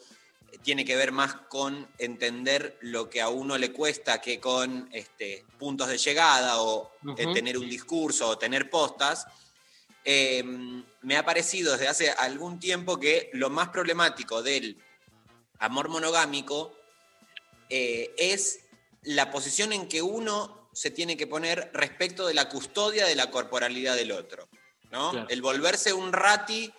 tiene que ver más con entender lo que a uno le cuesta que con este, puntos de llegada o eh, tener un discurso o tener postas. Eh, me ha parecido desde hace algún tiempo que lo más problemático del amor monogámico eh, es la posición en que uno se tiene que poner respecto de la custodia de la corporalidad del otro. ¿no? Claro. El volverse un rati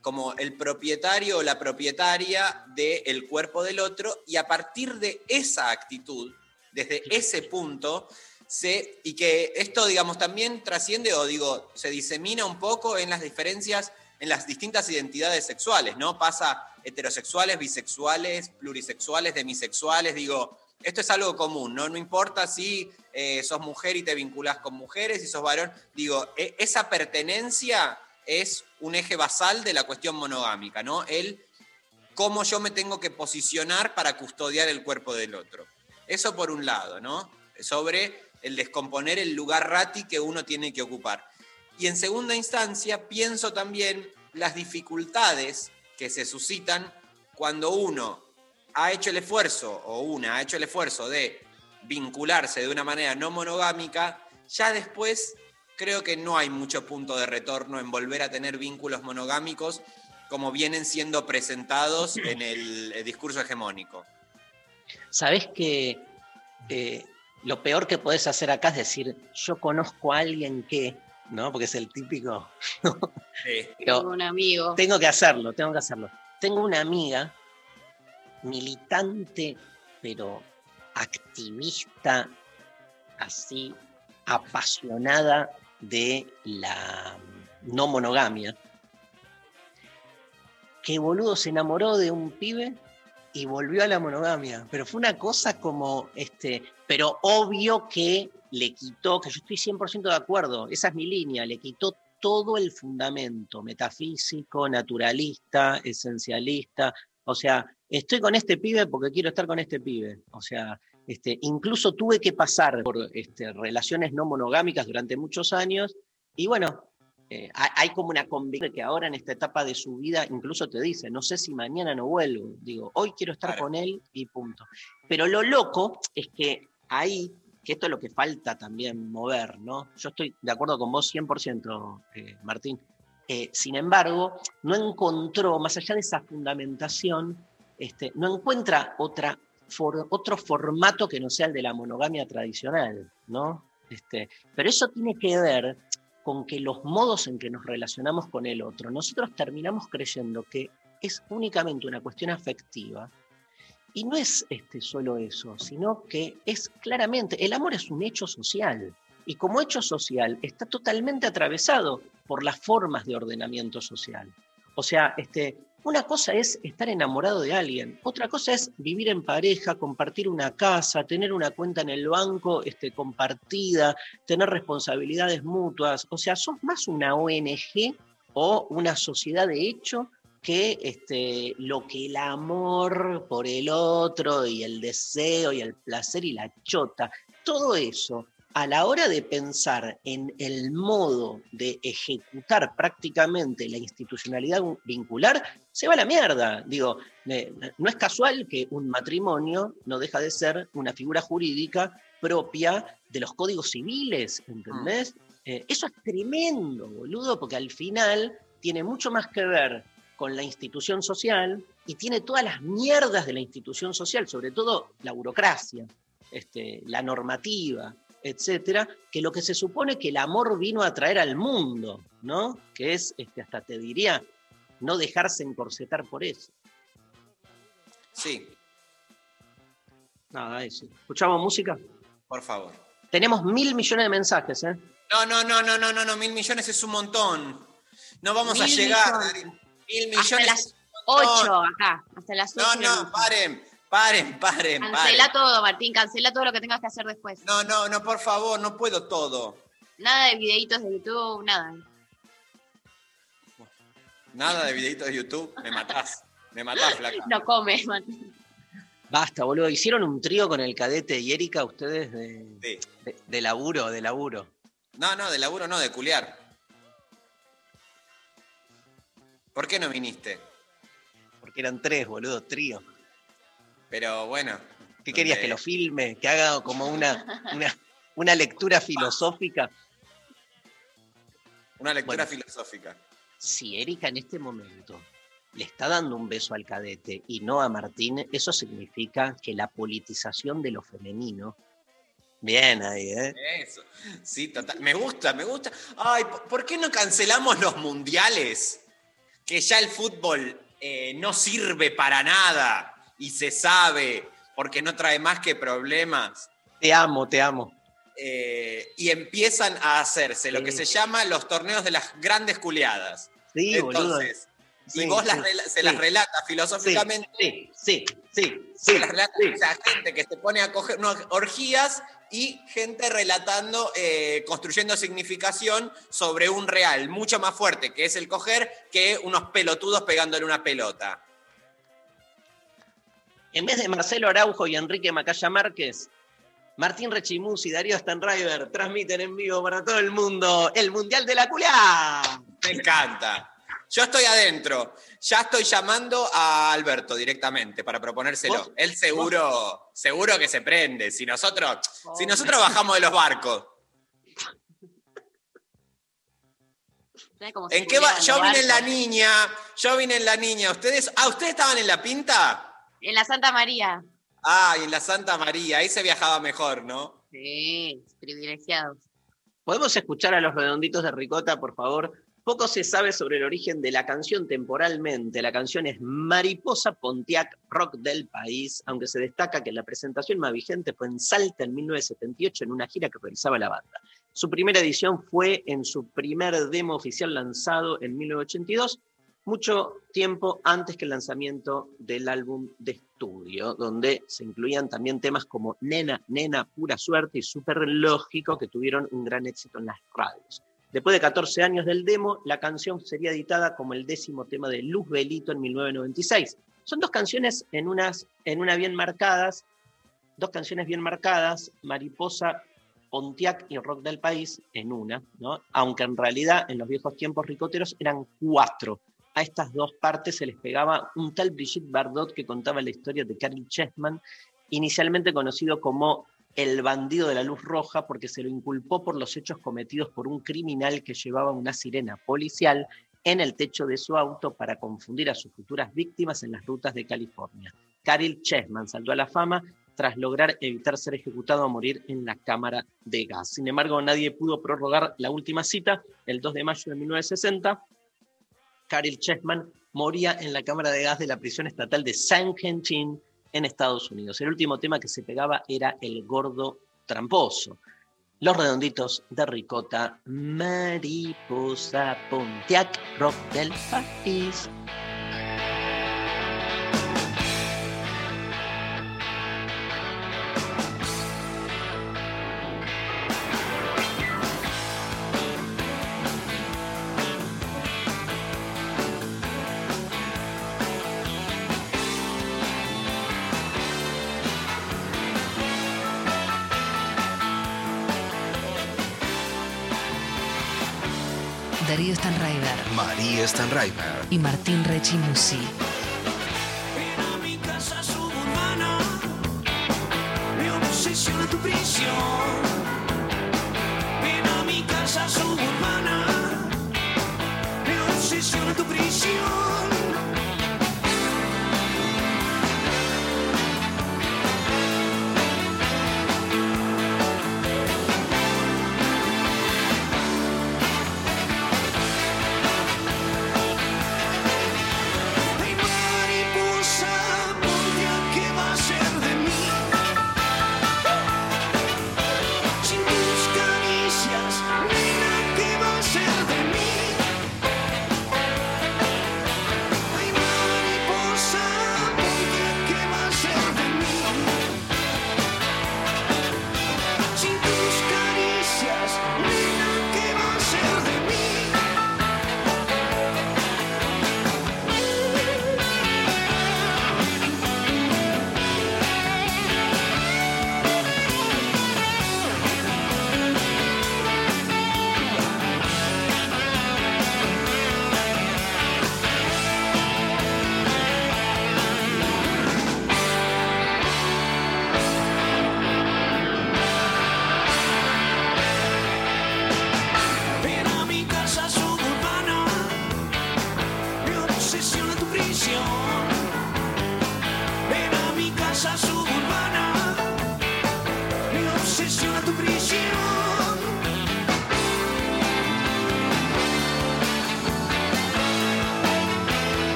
como el propietario o la propietaria del cuerpo del otro y a partir de esa actitud, desde ese punto, se, y que esto, digamos, también trasciende o digo, se disemina un poco en las diferencias, en las distintas identidades sexuales, ¿no? Pasa heterosexuales, bisexuales, plurisexuales, demisexuales, digo, esto es algo común, ¿no? No importa si eh, sos mujer y te vinculás con mujeres, si sos varón, digo, e- esa pertenencia es un eje basal de la cuestión monogámica, ¿no? El cómo yo me tengo que posicionar para custodiar el cuerpo del otro. Eso por un lado, ¿no? Sobre el descomponer el lugar rati que uno tiene que ocupar. Y en segunda instancia, pienso también las dificultades que se suscitan cuando uno ha hecho el esfuerzo, o una ha hecho el esfuerzo de vincularse de una manera no monogámica, ya después creo que no hay mucho punto de retorno en volver a tener vínculos monogámicos como vienen siendo presentados en el, discurso hegemónico. Sabés que eh, lo peor que podés hacer acá es decir, yo conozco a alguien que, ¿no? Porque es el típico. Sí. Pero Tengo un amigo. tengo que hacerlo, tengo que hacerlo. Tengo una amiga militante, pero activista, así, apasionada de la no monogamia, que boludo se enamoró de un pibe y volvió a la monogamia. Pero fue una cosa como, este, pero obvio que le quitó, que yo estoy 100% de acuerdo, esa es mi línea, le quitó todo el fundamento metafísico, naturalista, esencialista. O sea, estoy con este pibe porque quiero estar con este pibe. O sea, este, incluso tuve que pasar por este, relaciones no monogámicas durante muchos años y bueno, eh, hay, como una convicción de que ahora en esta etapa de su vida incluso te dice, no sé si mañana no vuelvo. Digo, hoy quiero estar Claro. con él y punto. Pero lo loco es que ahí, que esto es lo que falta también mover, ¿no? Yo estoy de acuerdo con vos 100%, eh, Martín. Eh, sin embargo, no encontró, más allá de esa fundamentación, este, no encuentra otra for- otro formato que no sea el de la monogamia tradicional, ¿no? Este, pero eso tiene que ver con que los modos en que nos relacionamos con el otro, nosotros terminamos creyendo que es únicamente una cuestión afectiva. Y no es este, solo eso, sino que es claramente, el amor es un hecho social. Y como hecho social está totalmente atravesado por las formas de ordenamiento social. O sea, este, una cosa es estar enamorado de alguien, otra cosa es vivir en pareja, compartir una casa, tener una cuenta en el banco este, compartida, tener responsabilidades mutuas. O sea, sos más una ONG o una sociedad de hecho que este, lo que el amor por el otro y el deseo y el placer y la chota, todo eso a la hora de pensar en el modo de ejecutar prácticamente la institucionalidad vincular, se va a la mierda. Digo, eh, no es casual que un matrimonio no deja de ser una figura jurídica propia de los códigos civiles, ¿entendés? Eh, eso es tremendo, boludo, porque al final tiene mucho más que ver con la institución social y tiene todas las mierdas de la institución social, sobre todo la burocracia, este, la normativa, etcétera, que lo que se supone que el amor vino a traer al mundo, ¿no? Que es, este, hasta te diría, no dejarse encorsetar por eso. Sí, Nada, eso. ¿Escuchamos música? por favor. Tenemos mil millones de mensajes, ¿eh? No, no, no, no, no, no, no, mil millones es un montón. No vamos a llegar. millones. Mil Hasta millones. las es un montón. 8 acá, hasta las 8. No, no, paren, paren, paren, Cancela paren. todo, Martín, cancela todo lo que tengas que hacer después. No, no, no, por favor, no puedo todo. Nada de videitos de YouTube, nada. Nada de videitos de YouTube, me matás. Me matás, flaca. No come, Martín. Basta, boludo. ¿Hicieron un trío con el cadete y Erika ustedes de, Sí. de- de laburo, de laburo? No, no, de laburo no, de culiar. ¿Por qué no viniste? Porque eran tres, boludo, trío. Pero bueno. ¿Qué querías? donde- ¿Que lo filme? ¿Que haga como una, una, una lectura filosófica? Una lectura Bueno. filosófica. Si Erika en este momento le está dando un beso al cadete y no a Martín, eso significa que la politización de lo femenino. Bien ahí, ¿eh? Eso. Sí, total. Me gusta, me gusta. Ay, ¿por- ¿por qué no cancelamos los mundiales? Que ya el fútbol eh, no sirve para nada y se sabe porque no trae más que problemas. Te amo, te amo. Eh, y empiezan a hacerse lo que se llama los torneos de las grandes culiadas. Sí, boludo. Entonces, Sí, y vos las se sí. las relatas filosóficamente sí, sí, sí, se las relata sí. o sea, gente que se pone a coger no, orgías y gente relatando, eh, construyendo significación sobre un real mucho más fuerte, que es el coger, que unos pelotudos pegándole una pelota. En vez de Marcelo Araujo y Enrique Macaya Márquez, Martín Rechimus y Darío Stanriver transmiten en vivo para todo el mundo el Mundial de la Culia. Me encanta. Yo estoy adentro. Ya estoy llamando a Alberto directamente para proponérselo. ¿Vos? Él seguro, seguro que se prende. Si nosotros, si Oh. nosotros bajamos de los barcos. ¿Sabes cómo ¿En qué va? Yo vine en la niña. Yo vine en la niña. ¿Ustedes? Ah, ¿ustedes estaban en la pinta? En la Santa María. Ah, y en la Santa María. Ahí se viajaba mejor, ¿no? Sí, privilegiados. ¿Podemos escuchar a los redonditos de Ricota, por favor? Poco se sabe sobre el origen de la canción temporalmente. La canción es Mariposa Pontiac Rock del País, aunque se destaca que la presentación más vigente fue en Salta en 1978 en una gira que realizaba la banda. Su primera edición fue en su primer demo oficial lanzado en 1982, mucho tiempo antes que el lanzamiento del álbum de estudio, donde se incluían también temas como Nena, Nena, Pura Suerte y Súper Lógico, que tuvieron un gran éxito en las radios. Después de 14 años del demo, la canción sería editada como el décimo tema de Luz Belito en 1996. Son dos canciones en, unas, en una bien marcadas, dos canciones bien marcadas, Mariposa, Pontiac y Rock del País en una, ¿no? aunque en realidad en los viejos tiempos ricoteros eran cuatro. A estas dos partes se les pegaba un tal Brigitte Bardot que contaba la historia de Carol Chessman, inicialmente conocido como el bandido de la luz roja porque se lo inculpó por los hechos cometidos por un criminal que llevaba una sirena policial en el techo de su auto para confundir a sus futuras víctimas en las rutas de California. Carol Chessman saltó a la fama tras lograr evitar ser ejecutado o morir en la cámara de gas. Sin embargo, nadie pudo prorrogar la última cita, el 2 de mayo de 1960. Carol Chessman moría en la cámara de gas de la prisión estatal de San Quentin en Estados Unidos. El último tema que se pegaba era El Gordo Tramposo. Los redonditos de ricota, Mariposa Pontiac, Rock del País. María Stanraiver. y Martín Rechimusi. Ven a mi casa suburbana, me obsesiona tu prisión.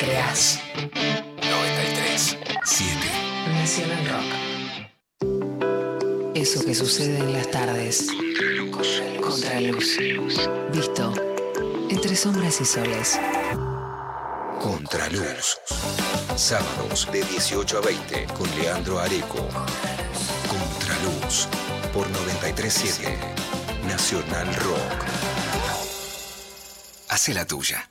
Creas. 93 7 Nacional Rock. Eso que sucede en las tardes. Contraluz. Visto. Entre sombras y soles. Contraluz. Sábados de 18 a 20 con Leandro Areco. Contraluz. Por 937 Nacional Rock. Hace la tuya.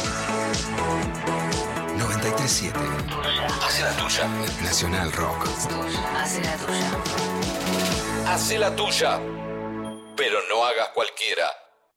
937 Hace la tuya. Nacional Rock. Hace la tuya. Hace la tuya. Pero no hagas cualquiera.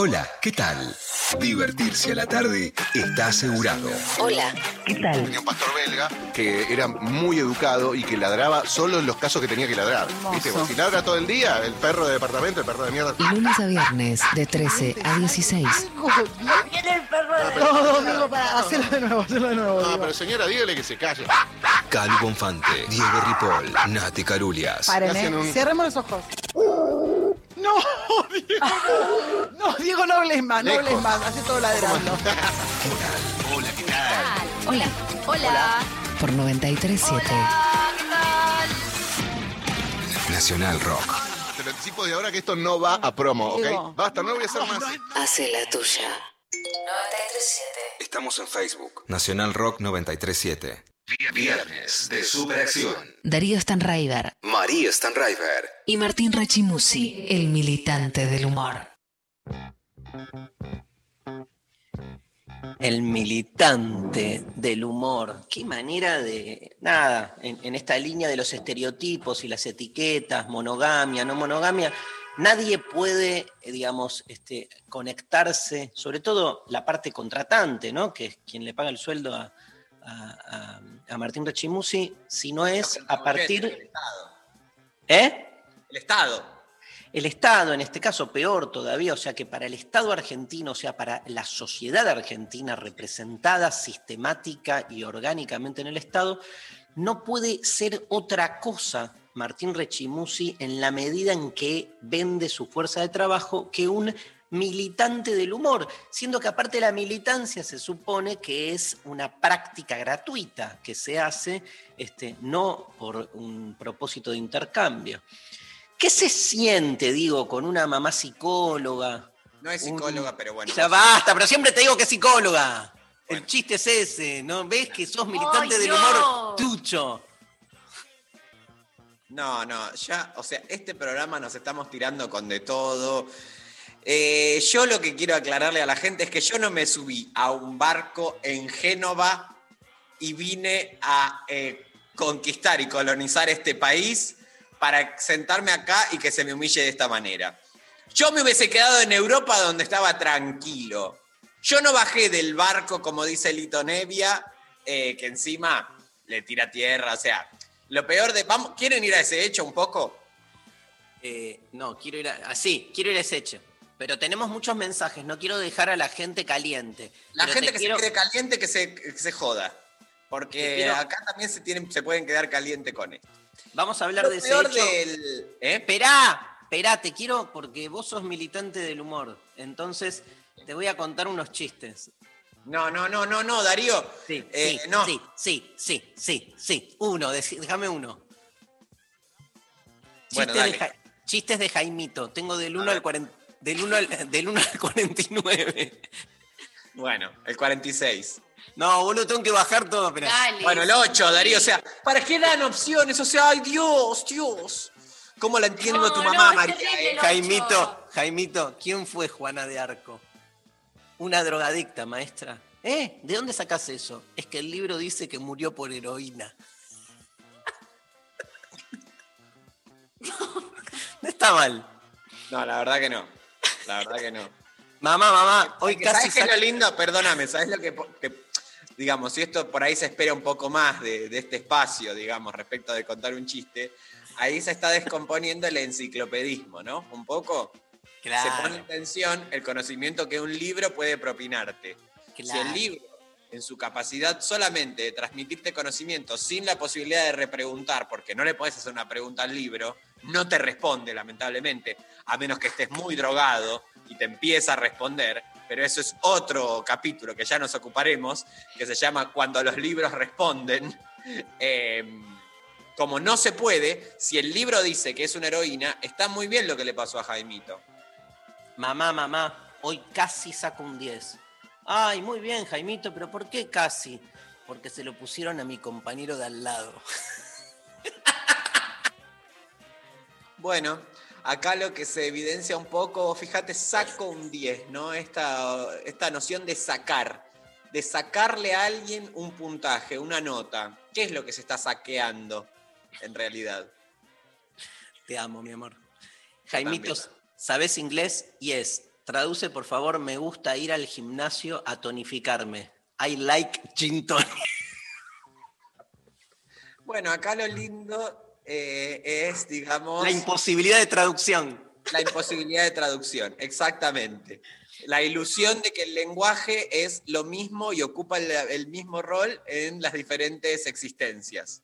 Hola, ¿qué tal? Divertirse a la tarde está asegurado. Hola, ¿qué tal? Tenía un pastor belga que era muy educado y que ladraba solo en los casos que tenía que ladrar. Si ladra todo el día, el perro de departamento, el perro de mierda. Lunes a viernes de 13 a 16. Viene el perro de... No, No, Diego, para, hacelo de nuevo, hacelo de nuevo. No, Diego. pero señora, dígale que se calle. Cali Bonfante, Diego Ripoll, Nati Carulias. Paren, ¿eh? un- Cerremos los ojos. No, Diego. No, Diego, no hables más, no hables más. Hace todo ladrando. Hola, ¿qué tal? Hola. Hola. Por 937. Nacional Rock. Te lo anticipo de ahora que esto no va a promo, Diego. ¿ok? Basta, no voy a hacer más. Hace la tuya. Estamos en Facebook. Nacional Rock 937. Viernes de Superacción. Darío Stanraiver María Stanraiver. y Martín Rechimusi, el militante del humor. El militante del humor. Qué manera de. Nada, en, en esta línea de los estereotipos y las etiquetas, monogamia, no monogamia, nadie puede, eh, digamos, este, conectarse, sobre todo la parte contratante, ¿no? Que es quien le paga el sueldo a, a- a- a Martín Rechimusi, si no es a El partir. Estado. ¿Eh? El Estado. El Estado, en este caso, peor todavía, o sea que para el Estado argentino, o sea, para la sociedad argentina representada sistemática y orgánicamente en el Estado, no puede ser otra cosa Martín Rechimusi en la medida en que vende su fuerza de trabajo que un militante del humor, siendo que aparte de la militancia se supone que es una práctica gratuita que se hace este, no por un propósito de intercambio. ¿Qué se siente, digo, con una mamá psicóloga? No es psicóloga, pero bueno. Ya basta, pero siempre te digo que es psicóloga. El chiste es ese, ¿no? ¿Ves que sos militante ¡Ay, del humor tucho? No, no, ya, o sea, este programa nos estamos tirando con de todo. Eh, yo lo que quiero aclararle a la gente es que yo no me subí a un barco en Génova y vine a eh, conquistar y colonizar este país para sentarme acá y que se me humille de esta manera. Yo me hubiese quedado en Europa donde estaba tranquilo. Yo no bajé del barco, como dice Lito Nevia, eh, que encima le tira tierra. O sea, lo peor de. Vamos, ¿Quieren ir a ese hecho un poco? No, quiero ir a. Así, quiero ir a ese hecho. Pero tenemos muchos mensajes, no quiero dejar a la gente caliente. La gente te que quiero- se quede caliente, que se, que se joda. Porque quiero- acá también se, tienen, se pueden quedar caliente con esto. Vamos a hablar Lo de ese hecho. del- ¿eh? Esperá, esperá, te quiero porque vos sos militante del humor. Entonces, te voy a contar unos chistes. No, no, no, no, no, Darío. Sí, Eh, sí, no. sí, sí, sí, sí, sí. Uno, déjame uno. Bueno, Chistes, dale. de Ja- chistes de Jaimito. Tengo del 1 al 40, del 1 al, del 1 al 49. Bueno, el 46. No, boludo, tengo que bajar todo, pero. Dale. Bueno, el 8, Darío. O sea, ¿para qué dan opciones? O sea, ay, Dios, Dios. ¿Cómo la entiendo a tu mamá, no, María? Jaimito, Jaimito, ¿quién fue Juana de Arco? Una drogadicta, maestra. ¿Eh? ¿De dónde sacas eso? Es que el libro dice que murió por heroína. No está mal. No, la verdad que no. La verdad que no. Mamá, mamá, hoy Porque, casi ¿Sabes qué es lo lindo? Perdóname, ¿sabes lo que, que- digamos, si esto por ahí se espera un poco más de, de este espacio, digamos, respecto de contar un chiste, ahí se está descomponiendo el enciclopedismo, ¿no? Un poco. Claro. Se pone en tensión el conocimiento que un libro puede propinarte. Si Claro. el libro, en su capacidad solamente de transmitirte conocimiento sin la posibilidad de repreguntar, porque no le podés hacer una pregunta al libro, no te responde, lamentablemente, a menos que estés muy drogado y te empieza a responder. Pero eso es otro capítulo que ya nos ocuparemos, que se llama Cuando los libros responden. Eh, como no se puede, si el libro dice que es una heroína, está muy bien lo que le pasó a Jaimito. Mamá, mamá, hoy casi saco un 10. Ay, muy bien, Jaimito, pero ¿por qué casi? Porque se lo pusieron a mi compañero de al lado. Bueno, acá lo que se evidencia un poco, fíjate, saco un 10, ¿no? Esta, esta noción de sacar, de sacarle a alguien un puntaje, una nota. ¿Qué es lo que se está saqueando en realidad? Te amo, mi amor. Jaimito, también. ¿sabes inglés? Yes. Traduce, por favor, me gusta ir al gimnasio a tonificarme. I like gin tonic. Bueno, acá lo lindo eh, es, digamos... La imposibilidad de traducción. La imposibilidad de traducción, exactamente. La ilusión de que el lenguaje es lo mismo y ocupa el, el mismo rol en las diferentes existencias.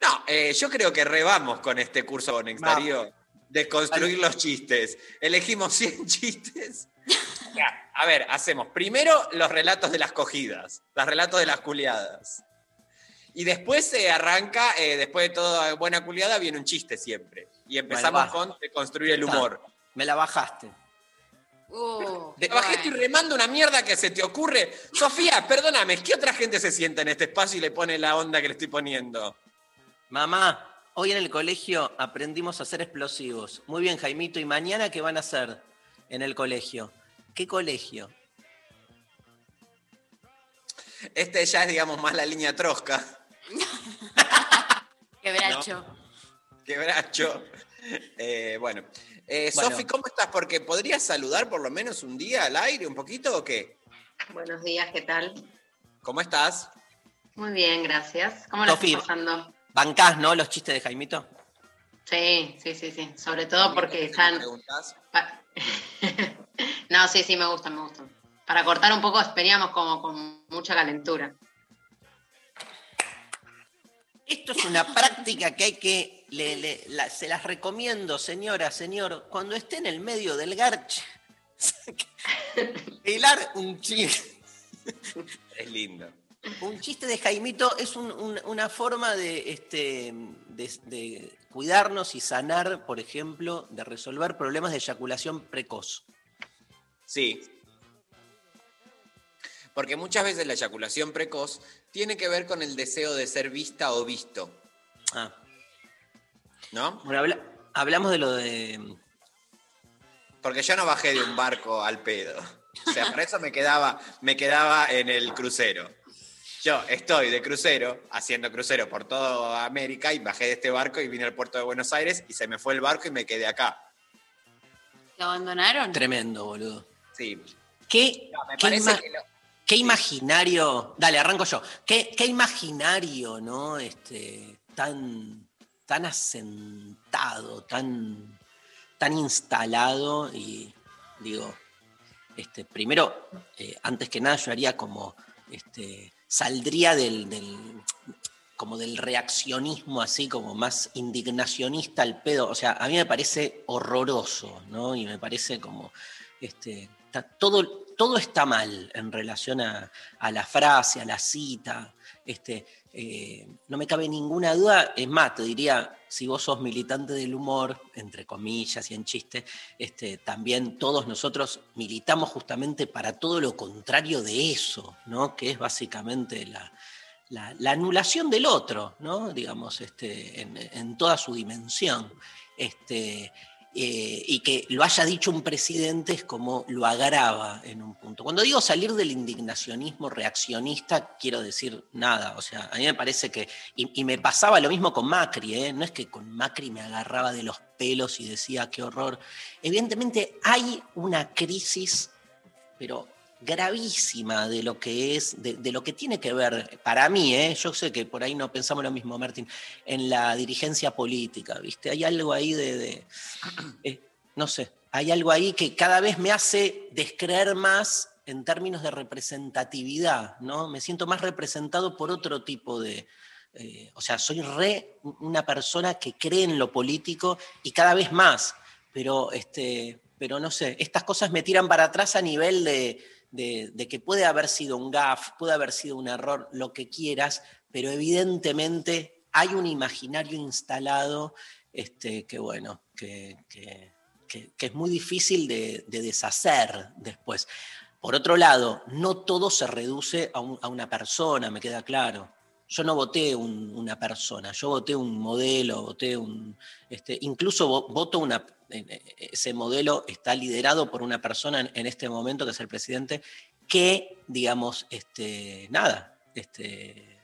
No, eh, yo creo que rebamos con este curso con Darío. Desconstruir los chistes. Elegimos 100 chistes. Ya, a ver, hacemos primero los relatos de las cogidas, los relatos de las culiadas. Y después se arranca, eh, después de toda buena culiada, viene un chiste siempre. Y empezamos con construir el humor. Me la bajaste. Uh, De bajé, estoy remando una mierda que se te ocurre. Sofía, perdóname, ¿qué otra gente se sienta en este espacio y le pone la onda que le estoy poniendo? Mamá, hoy en el colegio aprendimos a hacer explosivos. Muy bien, Jaimito. ¿Y mañana qué van a hacer en el colegio? ¿Qué colegio? Este ya es, digamos, más la línea trosca. Quebracho. Quebracho. Eh, bueno. Eh, Bueno. Sofi, ¿cómo estás? Porque podrías saludar por lo menos un día al aire, un poquito o qué? Buenos días, ¿qué tal? ¿Cómo estás? Muy bien, gracias. ¿Cómo Sofi. estás pasando? ¿Bancás, no? Los chistes de Jaimito. Sí, sí, sí, sí. Sobre todo porque están... pa- no, sí, sí, me gustan, me gustan. Para cortar un poco, veníamos como con mucha calentura. Esto es una práctica que hay que, le- le- la- se las recomiendo, señora, señor, cuando esté en el medio del garche, hilar un chiste. Es lindo. Un chiste de Jaimito es un- un- una forma de, este, de, de cuidarnos y sanar, por ejemplo, de resolver problemas de eyaculación precoz. Sí. Porque muchas veces la eyaculación precoz tiene que ver con el deseo de ser vista o visto. Ah. ¿No? Bueno, habla- hablamos de lo de. Porque yo no bajé de un barco al pedo. O sea, para eso me quedaba, me quedaba en el crucero. Yo estoy de crucero, haciendo crucero por toda América, y bajé de este barco y vine al puerto de Buenos Aires y se me fue el barco y me quedé acá. ¿Te abandonaron? Tremendo, boludo. Sí. ¿Qué, No, me qué parece que lo- qué imaginario. Dale, arranco yo. ¿Qué, imaginario, ¿no? Este, tan, tan asentado, tan, tan instalado. Y digo, este, primero, eh, antes que nada, yo haría como. Este, saldría del, del- como del reaccionismo así como más indignacionista al pedo. O sea, a mí me parece horroroso, ¿no? Y me parece como, este, todo, todo está mal en relación a, a la frase, a la cita. Este, eh, no me cabe ninguna duda, es más, te diría, si vos sos militante del humor, entre comillas y en chiste, este, también todos nosotros militamos justamente para todo lo contrario de eso, ¿no? Que es básicamente la, la, la anulación del otro, ¿no? Digamos, este, en, en toda su dimensión. Este, eh, y que lo haya dicho un presidente es como lo agrava en un punto. Cuando digo salir del indignacionismo reaccionista, quiero decir nada. O sea, a mí me parece que. Y, y me pasaba lo mismo con Macri, ¿eh? No es que con Macri me agarraba de los pelos y decía qué horror. Evidentemente hay una crisis, pero gravísima de lo que es, de, lo que tiene que ver, para mí, ¿eh? yo sé que por ahí no pensamos lo mismo, Martín, en la dirigencia política, ¿viste? Hay algo ahí de, de, eh, no sé, hay algo ahí que cada vez me hace descreer más en términos de representatividad, ¿no? Me siento más representado por otro tipo de... eh, o sea, soy re una persona que cree en lo político y cada vez más, pero, este, pero no sé, estas cosas me tiran para atrás a nivel de, de, que puede haber sido un gaf, puede haber sido un error, lo que quieras, pero evidentemente hay un imaginario instalado este, que, bueno, que, que- que- es muy difícil de, de deshacer después. Por otro lado, no todo se reduce a, a una persona, me queda claro. Yo no voté un- una persona, yo voté un modelo, voté un. Este, incluso vo- voto una. Eh, Ese modelo está liderado por una persona en, este momento, que es el presidente, que, digamos, este, nada, este,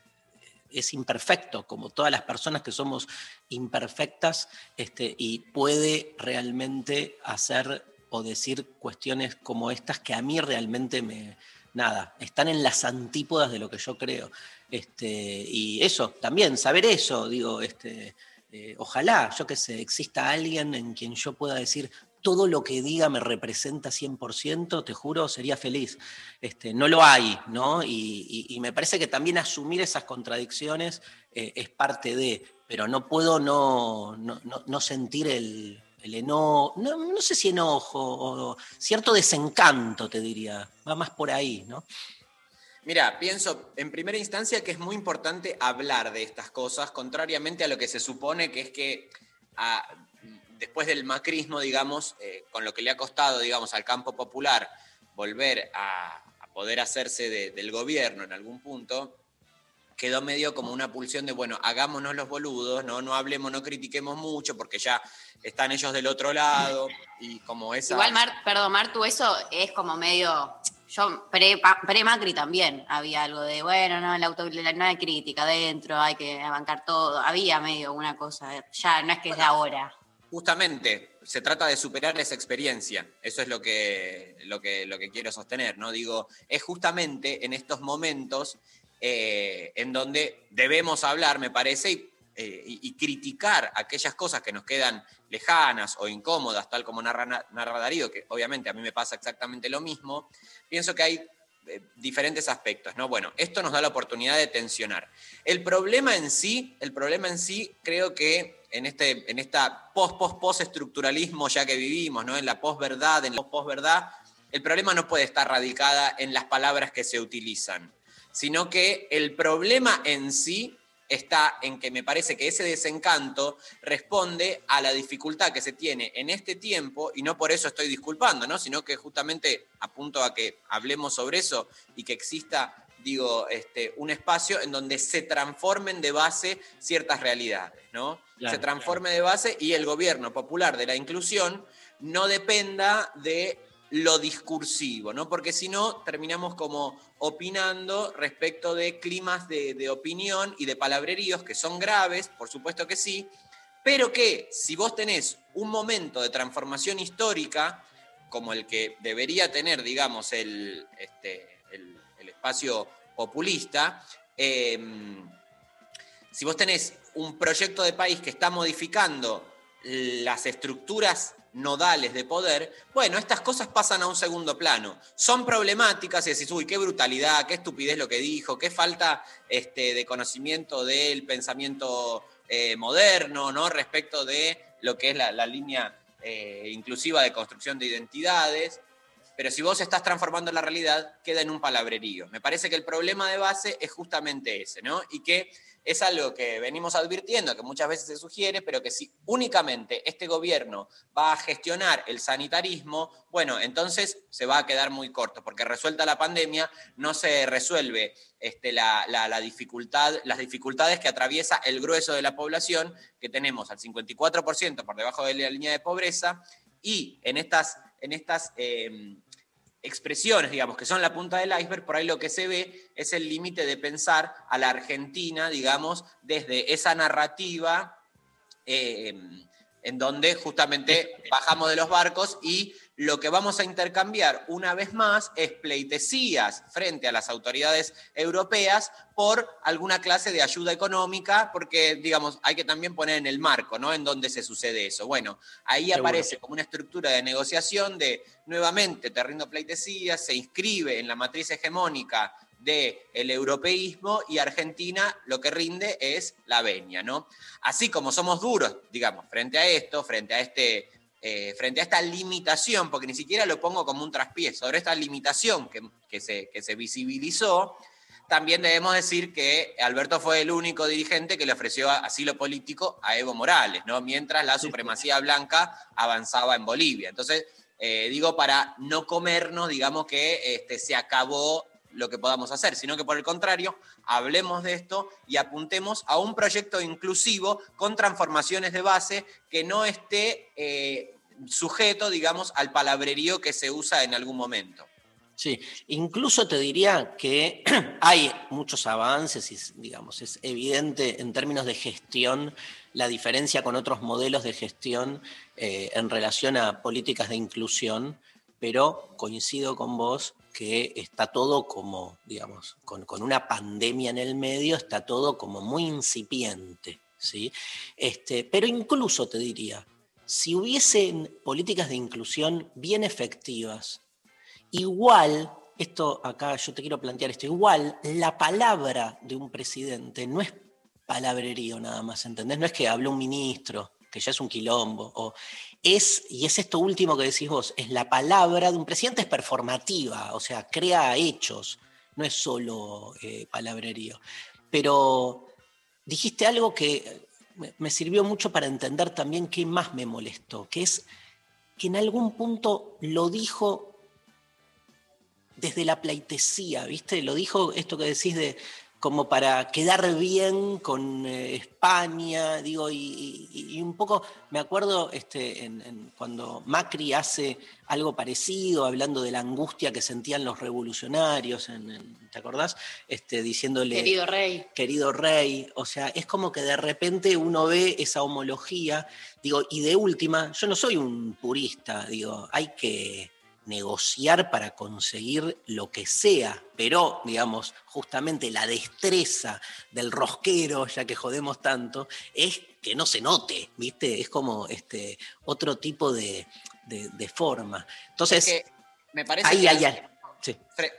es imperfecto, como todas las personas que somos imperfectas, este, y puede realmente hacer o decir cuestiones como estas que a mí realmente me, nada, están en las antípodas de lo que yo creo. Y eso, también, saber eso, digo, este, eh, ojalá, yo que sé, exista alguien en quien yo pueda decir todo lo que diga me representa 100%, te juro, sería feliz. Este, no lo hay, ¿no? Y, me parece que también asumir esas contradicciones eh, es parte de, pero no puedo no, no, no- no sentir el, el enojo, no, no sé si enojo, o cierto desencanto, te diría, va más por ahí, ¿no? Mira, pienso en primera instancia que es muy importante hablar de estas cosas, contrariamente a lo que se supone que es que ah, después del macrismo, digamos, eh, con lo que le ha costado, digamos, al campo popular volver a, poder hacerse de- del gobierno en algún punto, quedó medio como una pulsión de, bueno, hagámonos los boludos, no, no hablemos, no critiquemos mucho, porque ya están ellos del otro lado, y como esa... Igual, Mar, perdón, Martu, eso es como medio. Yo, pre- pre-Macri también había algo de, bueno, no, la auto, no hay crítica adentro, hay que bancar todo. Había medio una cosa, ya no es que es de ahora. Justamente, se trata de superar esa experiencia. Eso es lo que, lo que, lo que quiero sostener, ¿no? Digo, es justamente en estos momentos eh, en donde debemos hablar, me parece, y, eh, y- y criticar aquellas cosas que nos quedan lejanas o incómodas, tal como narra, narra Darío, que obviamente a mí me pasa exactamente lo mismo. Pienso que hay eh, diferentes aspectos, ¿no? Bueno, esto nos da la oportunidad de tensionar. El problema en sí, el problema en sí, creo que en este, en esta post post post estructuralismo ya que vivimos, ¿no? En la posverdad, en la posverdad, el problema no puede estar radicada en las palabras que se utilizan, sino que el problema en sí está en que me parece que ese desencanto responde a la dificultad que se tiene en este tiempo, y no por eso estoy disculpando, ¿no? sino que justamente apunto a que hablemos sobre eso y que exista, digo, este, un espacio en donde se transformen de base ciertas realidades, ¿no? Claro, se transforme de base y el gobierno popular de la inclusión no dependa de lo discursivo, ¿no? Porque si no, terminamos como opinando respecto de climas de, opinión y de palabreríos que son graves, por supuesto que sí, pero que si vos tenés un momento de transformación histórica, como el que debería tener, digamos, el, este, espacio populista, eh, si vos tenés un proyecto de país que está modificando las estructuras nodales de poder, bueno, estas cosas pasan a un segundo plano. Son problemáticas y decís, uy, qué brutalidad, qué estupidez lo que dijo, qué falta este, de conocimiento del pensamiento eh, moderno, ¿no? Respecto de lo que es la, línea eh, inclusiva de construcción de identidades. Pero si vos estás transformando la realidad, queda en un palabrerío. Me parece que el problema de base es justamente ese, ¿no? Y que es algo que venimos advirtiendo, que muchas veces se sugiere, pero que si únicamente este gobierno va a gestionar el sanitarismo, bueno, entonces se va a quedar muy corto, porque resuelta la pandemia no se resuelve este, la, la- dificultad, las dificultades que atraviesa el grueso de la población, que tenemos al 54% por debajo de la línea de pobreza, y en estas, en estas eh, expresiones, digamos, que son la punta del iceberg, por ahí lo que se ve es el límite de pensar a la Argentina, digamos, desde esa narrativa eh, en donde justamente bajamos de los barcos y lo que vamos a intercambiar una vez más es pleitesías frente a las autoridades europeas por alguna clase de ayuda económica, porque, digamos, hay que también poner en el marco, ¿no? En donde se sucede eso. Bueno, ahí Seguro. aparece como una estructura de negociación de, nuevamente, te rindo pleitesías, se inscribe en la matriz hegemónica del europeísmo y Argentina lo que rinde es la venia, ¿no? Así como somos duros, digamos, frente a esto, frente a este... eh, frente a esta limitación, porque ni siquiera lo pongo como un traspié, sobre esta limitación que, que se, que se visibilizó, también debemos decir que Alberto fue el único dirigente que le ofreció asilo político a Evo Morales, ¿no? mientras la supremacía blanca avanzaba en Bolivia. Entonces, eh, digo, para no comernos, digamos que este, se acabó lo que podamos hacer, sino que por el contrario, hablemos de esto y apuntemos a un proyecto inclusivo con transformaciones de base que no esté eh, sujeto, digamos, al palabrerío que se usa en algún momento. Sí, incluso te diría que hay muchos avances y, digamos, es evidente en términos de gestión la diferencia con otros modelos de gestión eh, en relación a políticas de inclusión, pero coincido con vos que está todo como, digamos, con, con una pandemia en el medio, está todo como muy incipiente, ¿sí? Este, pero incluso te diría, si hubiesen políticas de inclusión bien efectivas, igual, esto acá yo te quiero plantear esto, igual la palabra de un presidente no es palabrerío nada más, ¿entendés? No es que habló un ministro, que ya es un quilombo, o es, y es esto último que decís vos, es la palabra de un presidente es performativa, o sea, crea hechos, no es solo eh, palabrerío. Pero dijiste algo que me, sirvió mucho para entender también qué más me molestó, que es que en algún punto lo dijo desde la pleitesía, ¿viste? Lo dijo esto que decís de como para quedar bien con eh, España, digo, y, y- y un poco, me acuerdo este, en- en cuando Macri hace algo parecido, hablando de la angustia que sentían los revolucionarios, en- ¿te acordás? Este, diciéndole Querido rey. querido rey, o sea, es como que de repente uno ve esa homología, digo, y de última, yo no soy un purista, digo, hay que negociar para conseguir lo que sea, pero, digamos, justamente la destreza del rosquero, ya que jodemos tanto, es que no se note, ¿viste? Es como este, otro tipo de, de- de forma. Entonces, Es que me parece ahí, que ahí. Sí.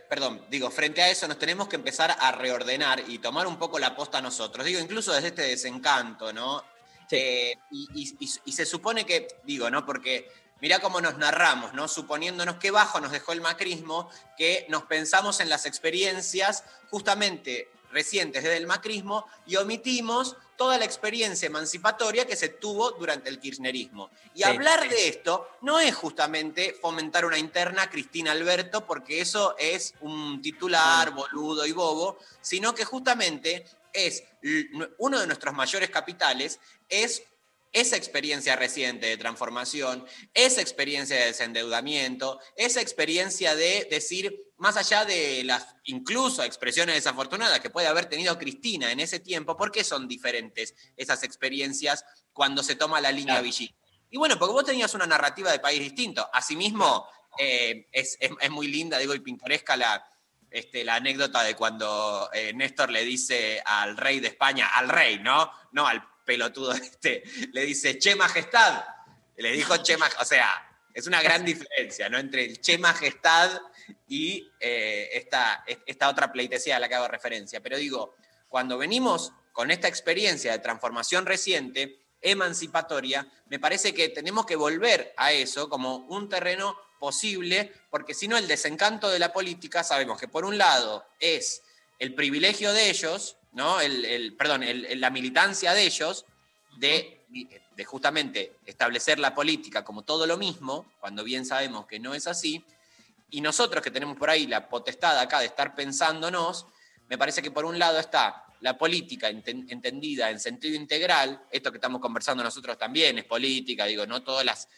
Perdón, digo, frente a eso nos tenemos que empezar a reordenar y tomar un poco la posta nosotros. Digo, incluso desde este desencanto, ¿no? Eh, y, y- y- y se supone que, digo, ¿no? Porque mirá cómo nos narramos, ¿no? Suponiéndonos que bajo nos dejó el macrismo, que nos pensamos en las experiencias justamente recientes desde el macrismo y omitimos toda la experiencia emancipatoria que se tuvo durante el kirchnerismo. Y Sí, hablar sí. de esto no es justamente fomentar una interna Cristina Alberto, porque eso es un titular boludo y bobo, sino que justamente es uno de nuestros mayores capitales, es esa experiencia reciente de transformación, esa experiencia de desendeudamiento, esa experiencia de decir, más allá de las incluso expresiones desafortunadas que puede haber tenido Cristina en ese tiempo, ¿por qué son diferentes esas experiencias cuando se toma la línea Vichy? Y bueno, porque vos tenías una narrativa de país distinto. Asimismo, eh, es, es- es muy linda, digo, y pintoresca la, este, la anécdota de cuando eh, Néstor le dice al rey de España, al rey, ¿no? No al pelotudo este, le dice, che majestad. Le dijo che majestad, o sea, es una gran diferencia, ¿no? Entre el che majestad y eh, esta, esta otra pleitesía a la que hago referencia. Pero digo, cuando venimos con esta experiencia de transformación reciente, emancipatoria, me parece que tenemos que volver a eso como un terreno posible, porque si no el desencanto de la política, sabemos que por un lado es el privilegio de ellos, ¿no? El, el- perdón, la militancia de ellos de, justamente establecer la política como todo lo mismo, cuando bien sabemos que no es así, y nosotros que tenemos por ahí la potestad acá de estar pensándonos, me parece que por un lado está la política enten- entendida en sentido integral, esto que estamos conversando nosotros también es política, digo, no todas las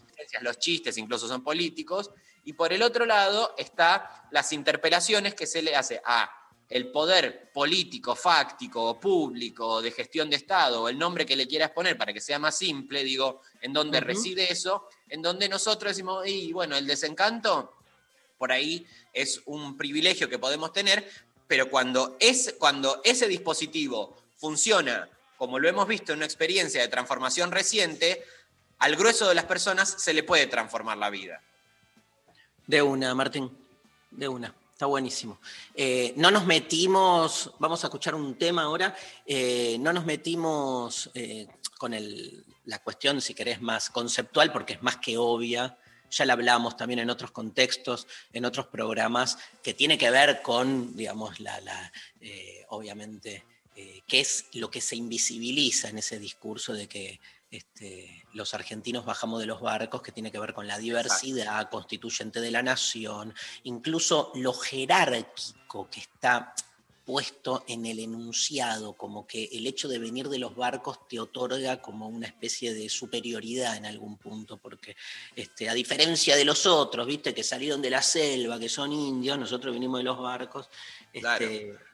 los chistes incluso son políticos, y por el otro lado está las interpelaciones que se le hace a el poder político, fáctico público de gestión de Estado, o el nombre que le quieras poner para que sea más simple, digo, en donde reside eso, en donde nosotros decimos, y bueno, el desencanto por ahí es un privilegio que podemos tener, pero cuando, es, cuando ese dispositivo funciona, como lo hemos visto en una experiencia de transformación reciente, al grueso de las personas se le puede transformar la vida. De una, Martín, de una. Está buenísimo. Eh, no nos metimos, vamos a escuchar un tema ahora, eh, no nos metimos eh, con el- la cuestión, si querés, más conceptual, porque es más que obvia. Ya la hablamos también en otros contextos, en otros programas, que tiene que ver con, digamos, la, la, obviamente, qué es lo que se invisibiliza en ese discurso de que este, los argentinos bajamos de los barcos, que tiene que ver con la diversidad constituyente de la nación, incluso lo jerárquico que está puesto en el enunciado, como que el hecho de venir de los barcos te otorga como una especie de superioridad en algún punto, porque este, a diferencia de los otros, viste, que salieron de la selva, que son indios, nosotros venimos de los barcos, este,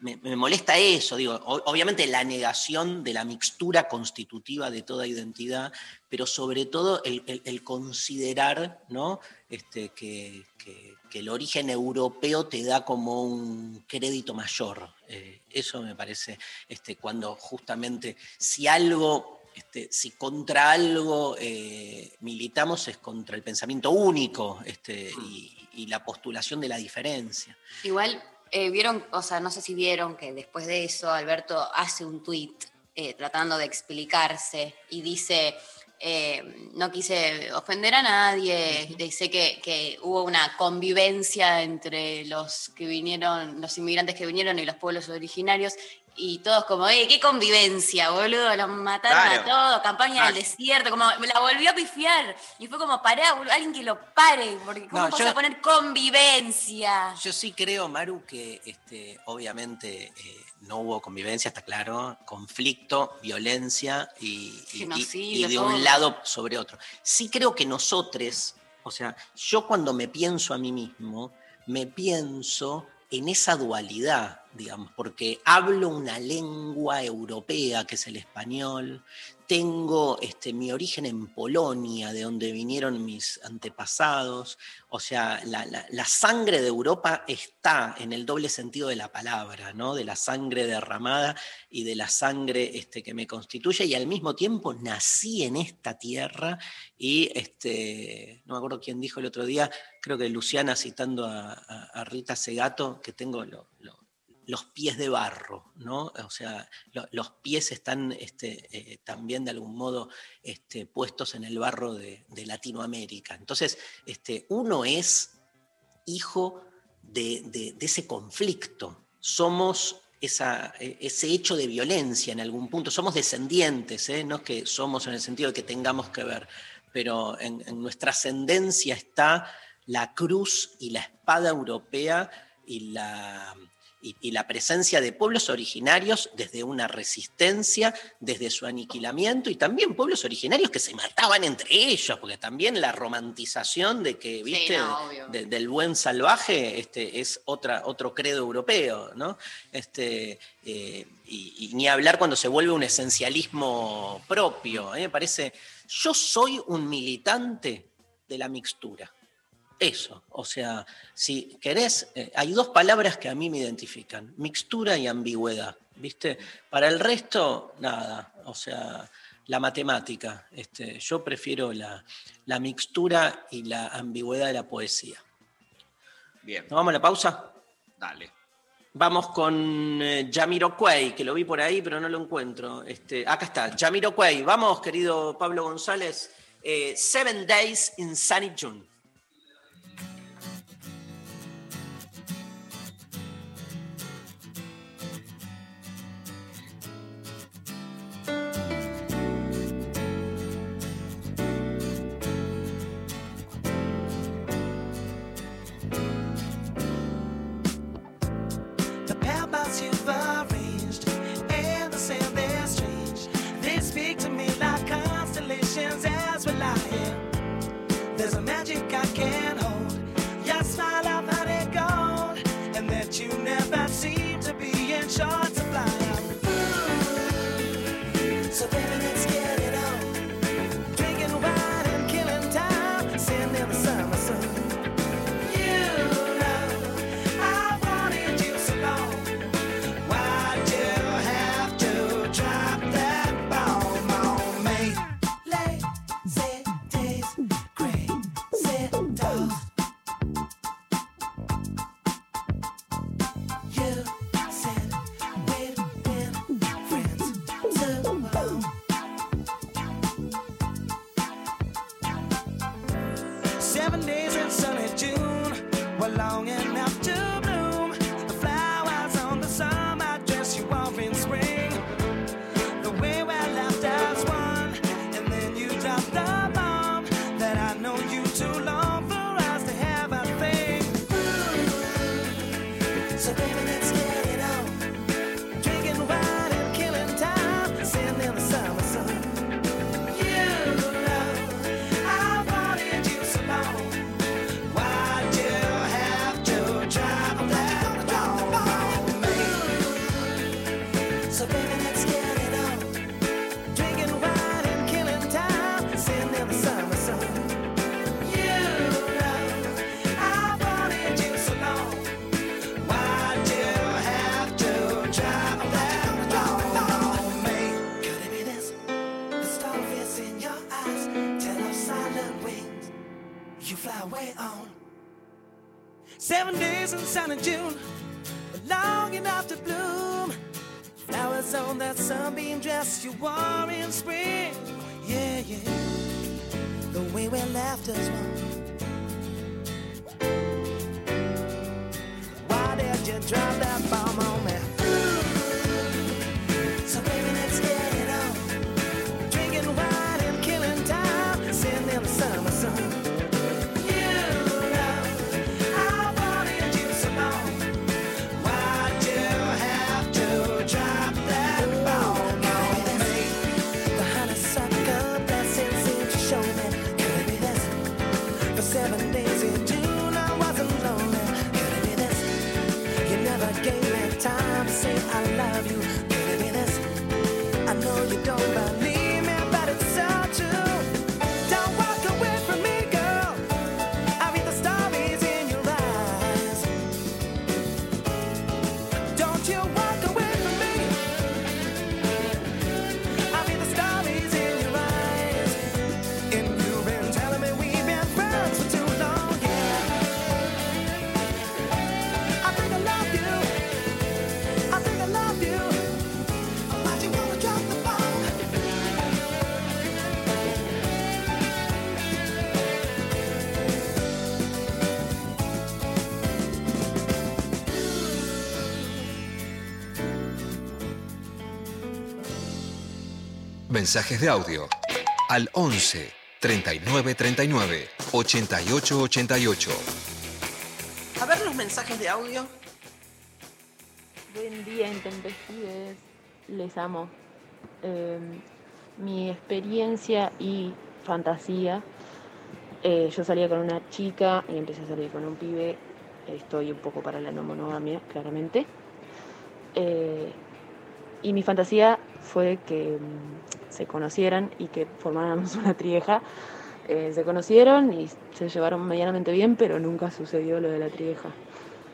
me, me molesta eso, digo, o- obviamente la negación de la mixtura constitutiva de toda identidad, pero sobre todo el, el- el considerar ¿no? este, que, que- que el origen europeo te da como un crédito mayor. Eh, eso me parece este, cuando justamente si algo... Este, si contra algo eh, militamos es contra el pensamiento único este, y, y la postulación de la diferencia. Igual, eh, vieron, o sea, no sé si vieron que después de eso Alberto hace un tuit eh, tratando de explicarse y dice, eh, no quise ofender a nadie, dice que, que hubo una convivencia entre los que vinieron, los inmigrantes que vinieron y los pueblos originarios, Y todos como, eh, qué convivencia, boludo, los mataron Claro. a todos, campaña del Ah. desierto, como me la volvió a pifiar. Y fue como, pará, boludo, alguien que lo pare, porque ¿cómo No, vas yo- a poner convivencia? Yo sí creo, Maru, que este, obviamente eh, no hubo convivencia, está claro, conflicto, violencia y, y- y- Genocidio, y de todo. un lado sobre otro. Sí creo que nosotros, o sea, yo cuando me pienso a mí mismo, me pienso en esa dualidad, digamos, porque hablo una lengua europea que es el español, tengo este, mi origen en Polonia, de donde vinieron mis antepasados, o sea, la, la- sangre de Europa está en el doble sentido de la palabra, ¿no? De la sangre derramada y de la sangre este, que me constituye, y al mismo tiempo nací en esta tierra y, este, no me acuerdo quién dijo el otro día, creo que Luciana citando a, Rita Segato, que tengo lo- los pies de barro, ¿no? O sea, lo- los pies están este, eh, también de algún modo este, puestos en el barro de, Latinoamérica. Entonces, este, uno es hijo de, ese conflicto. Somos eh, ese hecho de violencia en algún punto. Somos descendientes, ¿eh? no es que somos en el sentido de que tengamos que ver, pero en nuestra ascendencia está la cruz y la espada europea y la, y, y la presencia de pueblos originarios desde una resistencia, desde su aniquilamiento, y también pueblos originarios que se mataban entre ellos, porque también la romantización de que, viste, no, obvio. de- del buen salvaje este, es otra, otro credo europeo, ¿no? Este, eh, y, y ni hablar cuando se vuelve un esencialismo propio. Me parece, yo soy un militante de la mixtura. Eso, o sea, si querés, eh, hay dos palabras que a mí me identifican, mixtura y ambigüedad, ¿viste? Para el resto, nada, o sea, la matemática, este, yo prefiero la, la mixtura y la ambigüedad de la poesía. Bien, ¿Nos vamos a la pausa? dale. Vamos con eh, Jamiroquai, que lo vi por ahí, pero no lo encuentro. Este, acá está, Jamiroquai. Vamos, querido Pablo González. eh, Seven Days in Sunny June. Mensajes de audio al 11 39 39 88 88. A ver los mensajes de audio. Buen día, intempestives. Les amo. Eh, mi experiencia y fantasía. eh, yo salía con una chica y empecé a salir con un pibe. Estoy un poco para la no monogamia, claramente. Eh, y mi fantasía fue que mm, se conocieran y que formáramos una trieja. Eh, se conocieron y se llevaron medianamente bien, pero nunca sucedió lo de la trieja.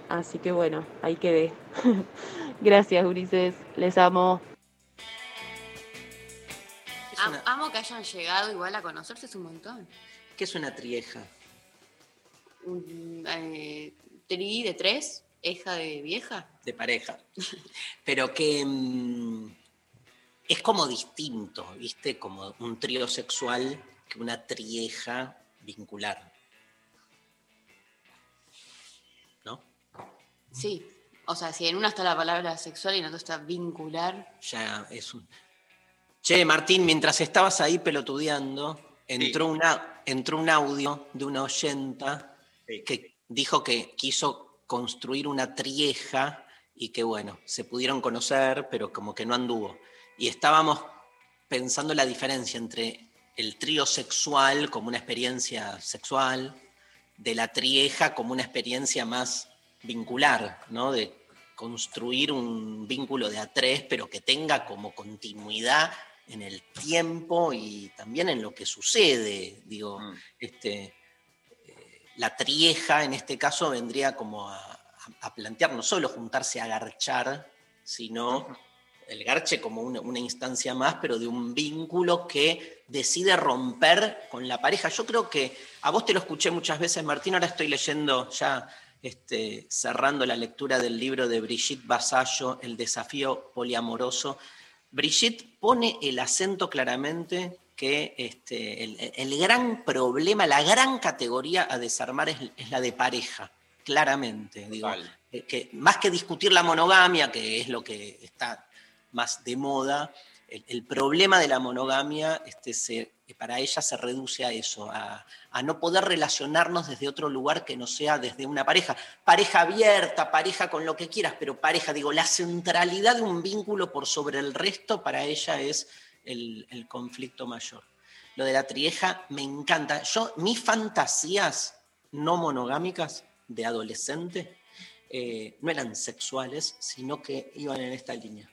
Así que bueno, ahí quedé. Gracias, Ulises. Les amo. Am- amo que hayan llegado igual a conocerse es un montón. ¿Qué es una trieja? Un, eh, tri de tres, hija de vieja. De pareja. Pero que mm, es como distinto, ¿viste? Como un trío sexual que una trieja vincular. ¿No? Sí. O sea, si en una está la palabra sexual y en otra está vincular. Ya es un. Che, Martín, mientras estabas ahí pelotudeando, entró, una, entró un audio de una oyenta que dijo que quiso construir una trieja y que, bueno, se pudieron conocer, pero como que no anduvo. Y estábamos pensando la diferencia entre el trío sexual como una experiencia sexual, de la trieja como una experiencia más vincular, ¿no? De construir un vínculo de a tres, pero que tenga como continuidad en el tiempo y también en lo que sucede. Digo, este, eh, la trieja en este caso vendría como a plantear no solo juntarse a garchar, sino el garche como una, una instancia más, pero de un vínculo que decide romper con la pareja. Yo creo que a vos te lo escuché muchas veces, Martín, ahora estoy leyendo ya, este, cerrando la lectura del libro de Brigitte Basallo, El desafío poliamoroso. Brigitte pone el acento claramente que este, el, el gran problema, la gran categoría a desarmar es, es la de pareja, claramente. Digo, eh, que más que discutir la monogamia, que es lo que está más de moda, el, problema de la monogamia este, para ella se reduce a eso, a, no poder relacionarnos desde otro lugar que no sea desde una pareja. Pareja abierta, pareja con lo que quieras, pero pareja, digo, la centralidad de un vínculo por sobre el resto para ella es el, el conflicto mayor. Lo de la trieja me encanta. Yo, mis fantasías no monogámicas de adolescente eh, no eran sexuales, sino que iban en esta línea.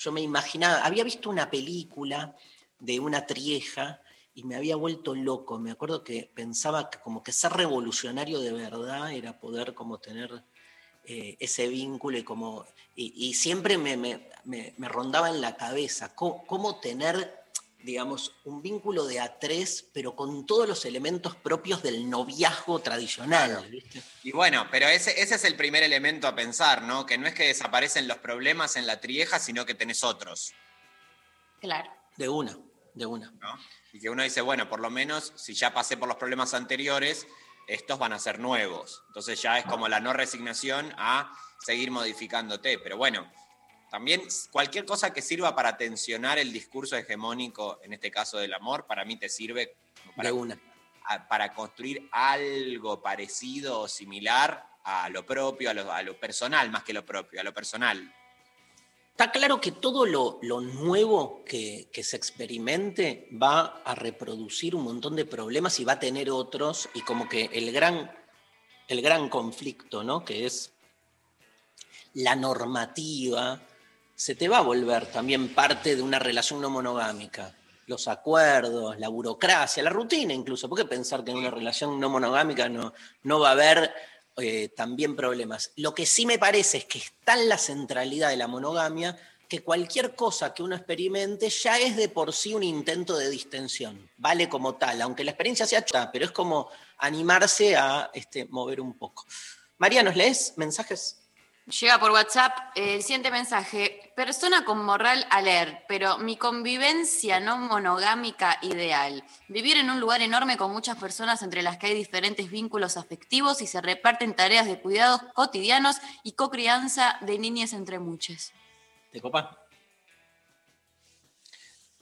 Yo me imaginaba, había visto una película de una trieja y me había vuelto loco. Me acuerdo que pensaba que como que ser revolucionario de verdad era poder como tener eh, ese vínculo y como y, siempre me, me- me- rondaba en la cabeza cómo tener digamos un vínculo de a tres pero con todos los elementos propios del noviazgo tradicional ¿viste? Y bueno, pero ese, ese es el primer elemento a pensar, ¿no? Que no es que desaparecen los problemas en la trieja, sino que tenés otros. Claro. de una de una ¿no? Y que uno dice, bueno, por lo menos si ya pasé por los problemas anteriores, estos van a ser nuevos. Entonces ya es como la no resignación a seguir modificándote. Pero bueno, también cualquier cosa que sirva para tensionar el discurso hegemónico, en este caso del amor, para mí te sirve para, de una a- para construir algo parecido o similar a lo propio, a lo, a lo personal, más que lo propio, a lo personal. Está claro que todo lo, lo nuevo que, que se experimente va a reproducir un montón de problemas y va a tener otros, y como que el gran, el gran conflicto, ¿no? Que es la normativa, se te va a volver también parte de una relación no monogámica. Los acuerdos, la burocracia, la rutina incluso. ¿Por qué pensar que en una relación no monogámica no, no va a haber eh, también problemas? Lo que sí me parece es que está en la centralidad de la monogamia que cualquier cosa que uno experimente ya es de por sí un intento de distensión, vale como tal, aunque la experiencia sea chata, pero es como animarse a este, mover un poco. María, ¿nos lees mensajes? Llega por WhatsApp eh, el siguiente mensaje. Persona con moral alert, pero mi convivencia no monogámica ideal. Vivir en un lugar enorme con muchas personas entre las que hay diferentes vínculos afectivos y se reparten tareas de cuidados cotidianos y cocrianza de niñas entre muchos. ¿Te copa?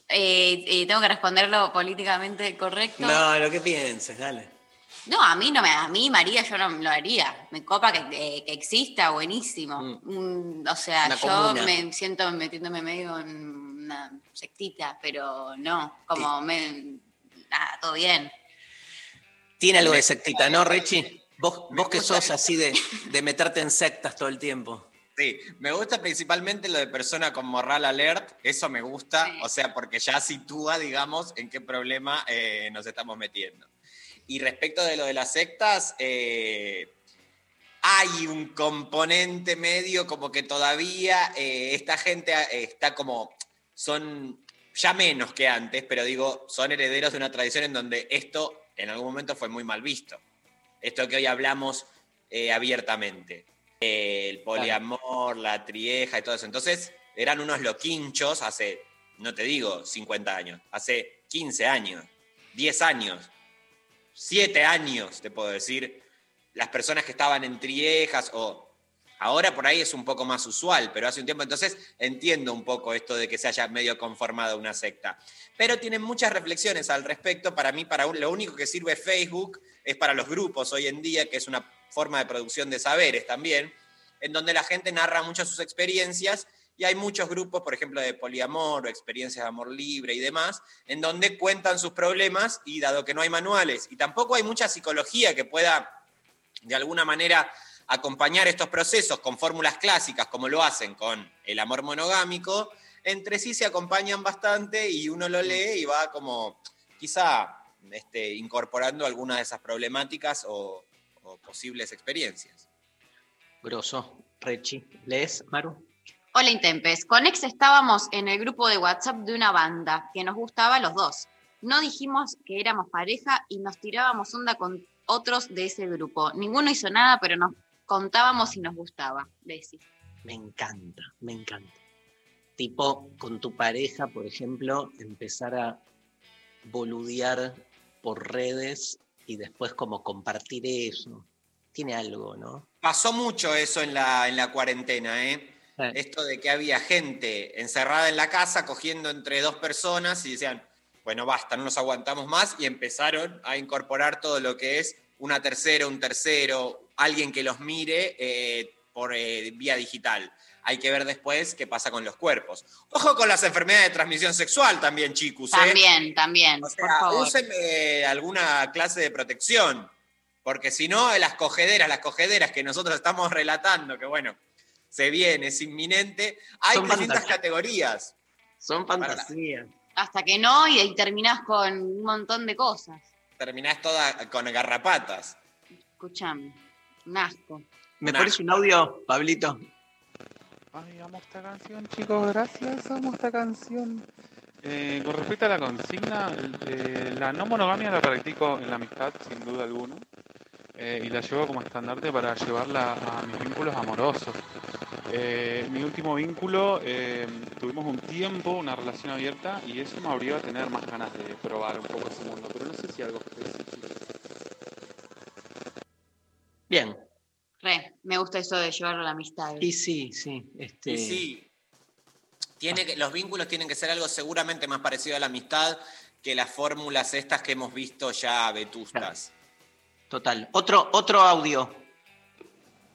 Eh, eh, ¿Tengo que responderlo políticamente correcto? No, lo que pienses, dale. No, a mí no me, a mí María yo no lo haría. Me copa que, eh, que exista, buenísimo. Mm, o sea, Una yo comuna. me siento metiéndome medio en una sectita, pero no, como me, nada, todo bien. Tiene algo de sectita, ¿no, Rechi? Vos, vos que sos así de, de meterte en sectas todo el tiempo. Sí, me gusta principalmente lo de persona con moral alert, eso me gusta, o sea, porque ya sitúa, digamos, en qué problema eh, nos estamos metiendo. Y respecto de lo de las sectas, eh, hay un componente medio como que todavía eh, esta gente eh, está como, son ya menos que antes, pero digo, son herederos de una tradición en donde esto en algún momento fue muy mal visto. Esto que hoy hablamos eh, abiertamente. El poliamor, la trieja y todo eso. Entonces, eran unos loquinchos hace, no te digo 50 años, hace 15 años, 10 años, 7 años, te puedo decir, las personas que estaban en triejas o... Ahora por ahí es un poco más usual, pero hace un tiempo entonces entiendo un poco esto de que se haya medio conformado una secta. Pero tienen muchas reflexiones al respecto. Para mí, para lo único que sirve Facebook es para los grupos hoy en día, que es una forma de producción de saberes también, en donde la gente narra muchas sus experiencias y hay muchos grupos, por ejemplo, de poliamor o experiencias de amor libre y demás, en donde cuentan sus problemas y dado que no hay manuales y tampoco hay mucha psicología que pueda de alguna manera acompañar estos procesos con fórmulas clásicas como lo hacen con el amor monogámico, entre sí se acompañan bastante y uno lo lee y va como quizá este, incorporando algunas de esas problemáticas o, o posibles experiencias. Grosso. Rechi. ¿Lees, Maru? Hola Intempes, con ex estábamos en el grupo de WhatsApp de una banda que nos gustaba a los dos. No dijimos que éramos pareja y nos tirábamos onda con otros de ese grupo. Ninguno hizo nada, pero nos contábamos si nos gustaba. Decís. Me encanta, me encanta. Tipo, con tu pareja, por ejemplo, empezar a boludear por redes y después como compartir eso. Tiene algo, ¿no? Pasó mucho eso en la, en la cuarentena, ¿eh? Esto de que había gente encerrada en la casa cogiendo entre dos personas y decían, bueno, basta, no nos aguantamos más y empezaron a incorporar todo lo que es una tercera, un tercero, alguien que los mire eh, por eh, vía digital. Hay que ver después qué pasa con los cuerpos. Ojo con las enfermedades de transmisión sexual también, chicos. ¿eh? También, también, O por favor. eh, alguna clase de protección, porque si no, las cogederas, las cogederas que nosotros estamos relatando, que bueno, se viene, es inminente, hay Son categorías. Son fantasías. Hasta que no, y ahí terminás con un montón de cosas. Terminás toda con garrapatas. Escuchame, un asco. ¿Me pones un audio, Pablito? Ay, amo esta canción, chicos, gracias, amo esta canción. Eh, con respecto a la consigna, eh, la no monogamia la practico en la amistad, sin duda alguna, eh, y la llevo como estandarte para llevarla a mis vínculos amorosos. Eh, mi último vínculo, eh, tuvimos un tiempo, una relación abierta, y eso me abrió a tener más ganas de probar un poco ese mundo, pero no sé si algo específico. Bien. Re, me gusta eso de llevarlo a la amistad. Y sí, sí. Este... Y sí, tiene que, los vínculos tienen que ser algo seguramente más parecido a la amistad que las fórmulas estas que hemos visto ya vetustas. Total. Otro, otro audio.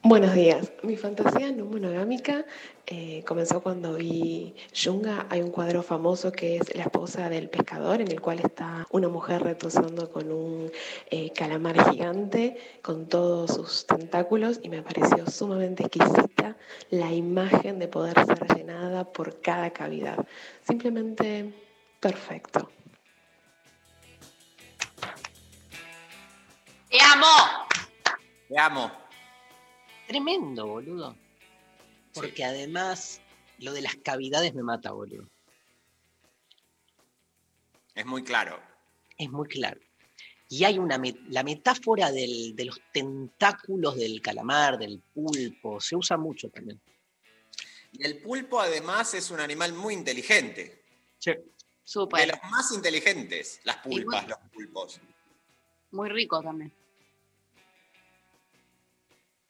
Buenos días. Mi fantasía no monogámica eh, comenzó cuando vi Yunga. Hay un cuadro famoso que es La esposa del pescador, en el cual está una mujer retosando con un eh, calamar gigante con todos sus tentáculos y me pareció sumamente exquisita la imagen de poder ser llenada por cada cavidad. Simplemente perfecto. ¡Te amo! Te amo. Tremendo, boludo. Porque además, lo de las cavidades me mata, boludo. Es muy claro. Es muy claro. Y hay una met- la metáfora del- de los tentáculos del calamar, del pulpo, se usa mucho también. Y el pulpo además es un animal muy inteligente. De Súper. los más inteligentes, las pulpas, los pulpos. Muy rico también.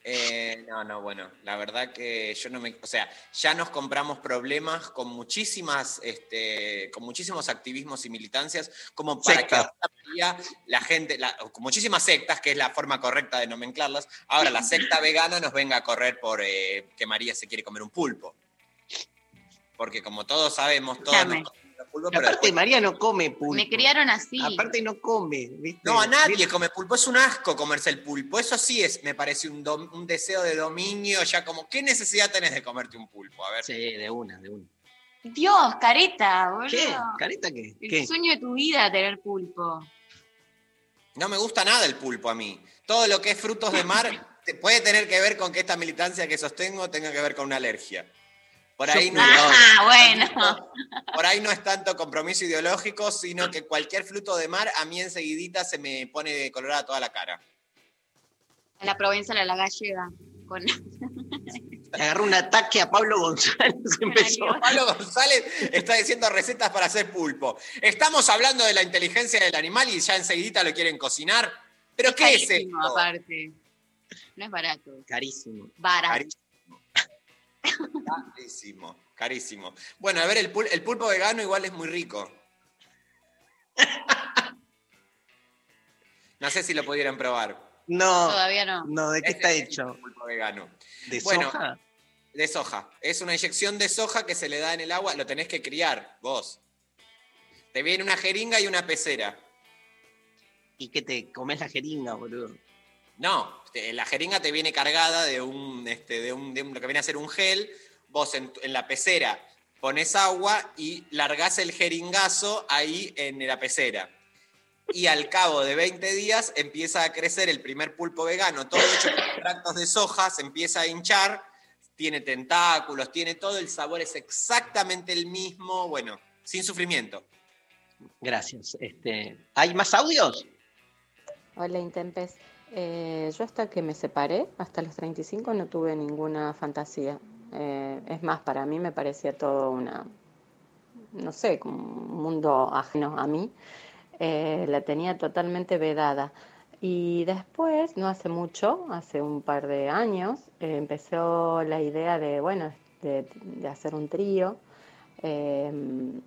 Eh, no, no, bueno, la verdad que yo no me, o sea, ya nos compramos problemas con muchísimas, este, con muchísimos activismos y militancias, como para Sectas. que ahora María, la gente, la- con muchísimas sectas, que es la forma correcta de nomenclarlas, ahora la secta vegana nos venga a correr por eh, que María se quiere comer un pulpo. Porque como todos sabemos, todos pulpo, Pero pero aparte, después- María no come pulpo. Me criaron así. Aparte no come, ¿viste? No, a nadie come pulpo. Es un asco comerse el pulpo. Eso sí es, me parece un, dom- un deseo de dominio. Ya como, ¿qué necesidad tenés de comerte un pulpo? A ver. Sí, de una, de una. Dios, careta, boludo. ¿Qué? ¿Careta qué? El ¿Qué? sueño de tu vida tener pulpo. No me gusta nada el pulpo a mí. Todo lo que es frutos de mar puede tener que ver con que esta militancia que sostengo tenga que ver con una alergia. Por ahí, no, Ah, bueno. por ahí no es tanto compromiso ideológico, sino que cualquier fruto de mar a mí enseguidita se me pone de colorada toda la cara. A la provenzal, a la gallega. Con... Le agarró un ataque a Pablo González. Empezó. Pablo González está diciendo recetas para hacer pulpo. Estamos hablando de la inteligencia del animal y ya enseguidita lo quieren cocinar. ¿Pero qué es carísimo, esto? aparte. No es barato. Carísimo. Barato. Carísimo, carísimo. Bueno, a ver, el, pul- el pulpo vegano igual es muy rico. No sé si lo pudieran probar. No. Todavía no. No, ¿de qué Ese está es el hecho? pulpo vegano. ¿De Bueno, soja? De soja. Es una inyección de soja que se le da en el agua. Lo tenés que criar, vos. Te viene una jeringa y una pecera. ¿Y qué te comes la jeringa, boludo? No, te- la jeringa te viene cargada de un, este, de un, de un- lo que viene a ser un gel. Vos en la pecera pones agua y largás el jeringazo ahí en la pecera. Y al cabo de 20 días empieza a crecer el primer pulpo vegano, todo hecho con extractos de soja, se empieza a hinchar, tiene tentáculos, tiene todo, el sabor es exactamente el mismo, bueno, sin sufrimiento. Gracias. Este, ¿Hay más audios? Hola Intempes. Eh, yo hasta que me separé, hasta los 35, no tuve ninguna fantasía. Eh, es más, para mí me parecía todo una, no sé, como un mundo ajeno a mí. Eh, la tenía totalmente vedada. Y después, no hace mucho, hace un par de años, empezó la idea de, bueno, de, hacer un trío, de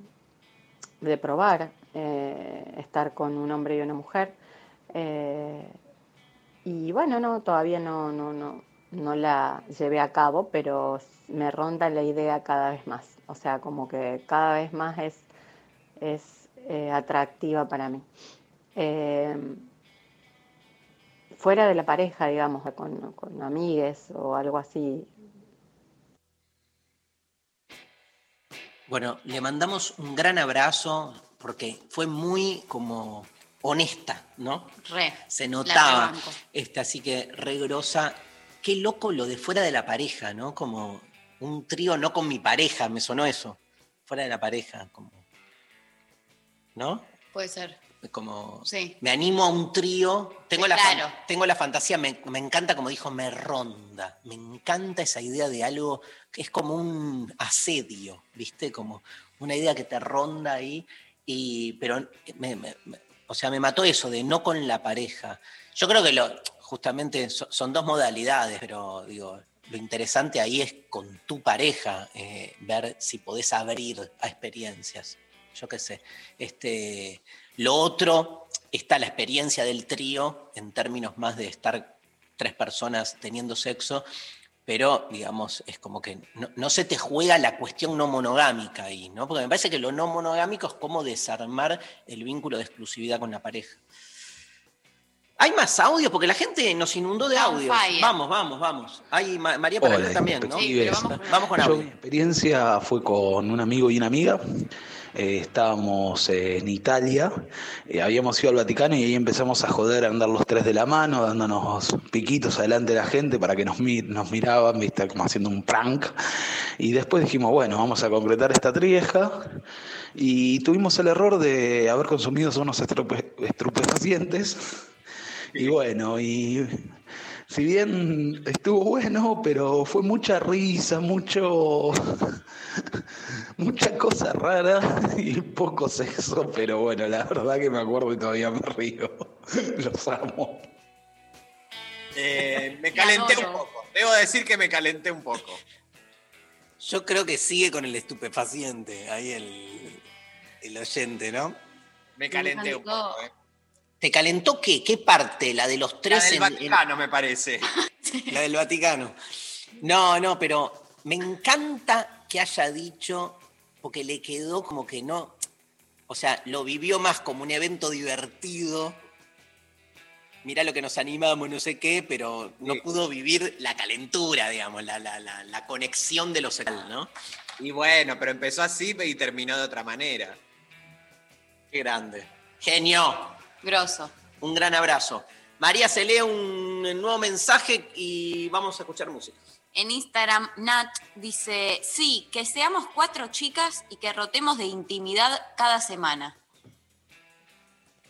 probar estar con un hombre y una mujer. Y bueno, no, todavía no, no, no, no la llevé a cabo, pero me ronda la idea cada vez más. O sea, como que cada vez más es, es eh, atractiva para mí. Eh, fuera de la pareja, digamos, con, con amigues o algo así. Bueno, le mandamos un gran abrazo porque fue muy como honesta, ¿no? Re. Se notaba. Este, así que regrosa. Qué loco lo de fuera de la pareja, ¿no? Como un trío no con mi pareja, me sonó eso. Fuera de la pareja, como. ¿No? Puede ser. Como. Sí. Me animo a un trío. Tengo, la, Claro. tengo la fantasía, me, me encanta, como dijo, me ronda. Me encanta esa idea de algo que es como un asedio, ¿viste? Como una idea que te ronda ahí. Y, pero, me- o sea, me mató eso de no con la pareja. Yo creo que lo, justamente so- son dos modalidades, pero digo, lo interesante ahí es con tu pareja, eh, ver si podés abrir a experiencias. Yo qué sé. Este, lo otro está la experiencia del trío en términos más de estar tres personas teniendo sexo, pero digamos, es como que no, no se te juega la cuestión no monogámica ahí, ¿no? Porque me parece que lo no monogámico es como desarmar el vínculo de exclusividad con la pareja. ¿Hay más audio? Porque la gente nos inundó de audios. fire. Vamos, vamos, vamos. Hay Ma- María también, ¿no? detectives. Vamos con Yo, audio. mi experiencia fue con un amigo y una amiga. Eh, estábamos eh, en Italia, eh, habíamos ido al Vaticano y ahí empezamos a joder, a andar los tres de la mano, dándonos piquitos adelante de la gente para que nos, mi- nos miraban, como haciendo un prank. Y después dijimos, bueno, vamos a concretar esta trieja. Y tuvimos el error de haber consumido unos estrupe- estupefacientes. Y bueno, y si bien estuvo bueno, pero fue mucha risa, mucho, mucha cosa rara y poco sexo, pero bueno, la verdad que me acuerdo y todavía me río. Los amo. Eh, me calenté un poco. Debo decir que me calenté un poco. Yo creo que sigue con el estupefaciente, ahí el, el oyente, ¿no? Me calenté un poco. eh. ¿Te calentó qué? ¿Qué parte? ¿La de los La tres del en- en- Vaticano, me parece. La del Vaticano. No, no, pero me encanta que haya dicho, porque le quedó como que no, o sea, lo vivió más como un evento divertido. Mirá lo que nos animamos, no sé qué, pero no pudo vivir la calentura, digamos, la, la, la, la conexión de los sexual, ¿no? Y bueno, pero empezó así y terminó de otra manera. Qué grande. Genio. Grosso. Un gran abrazo. María se lee un nuevo mensaje y vamos a escuchar música. En Instagram, Nat dice, sí, que seamos cuatro chicas y que rotemos de intimidad cada semana.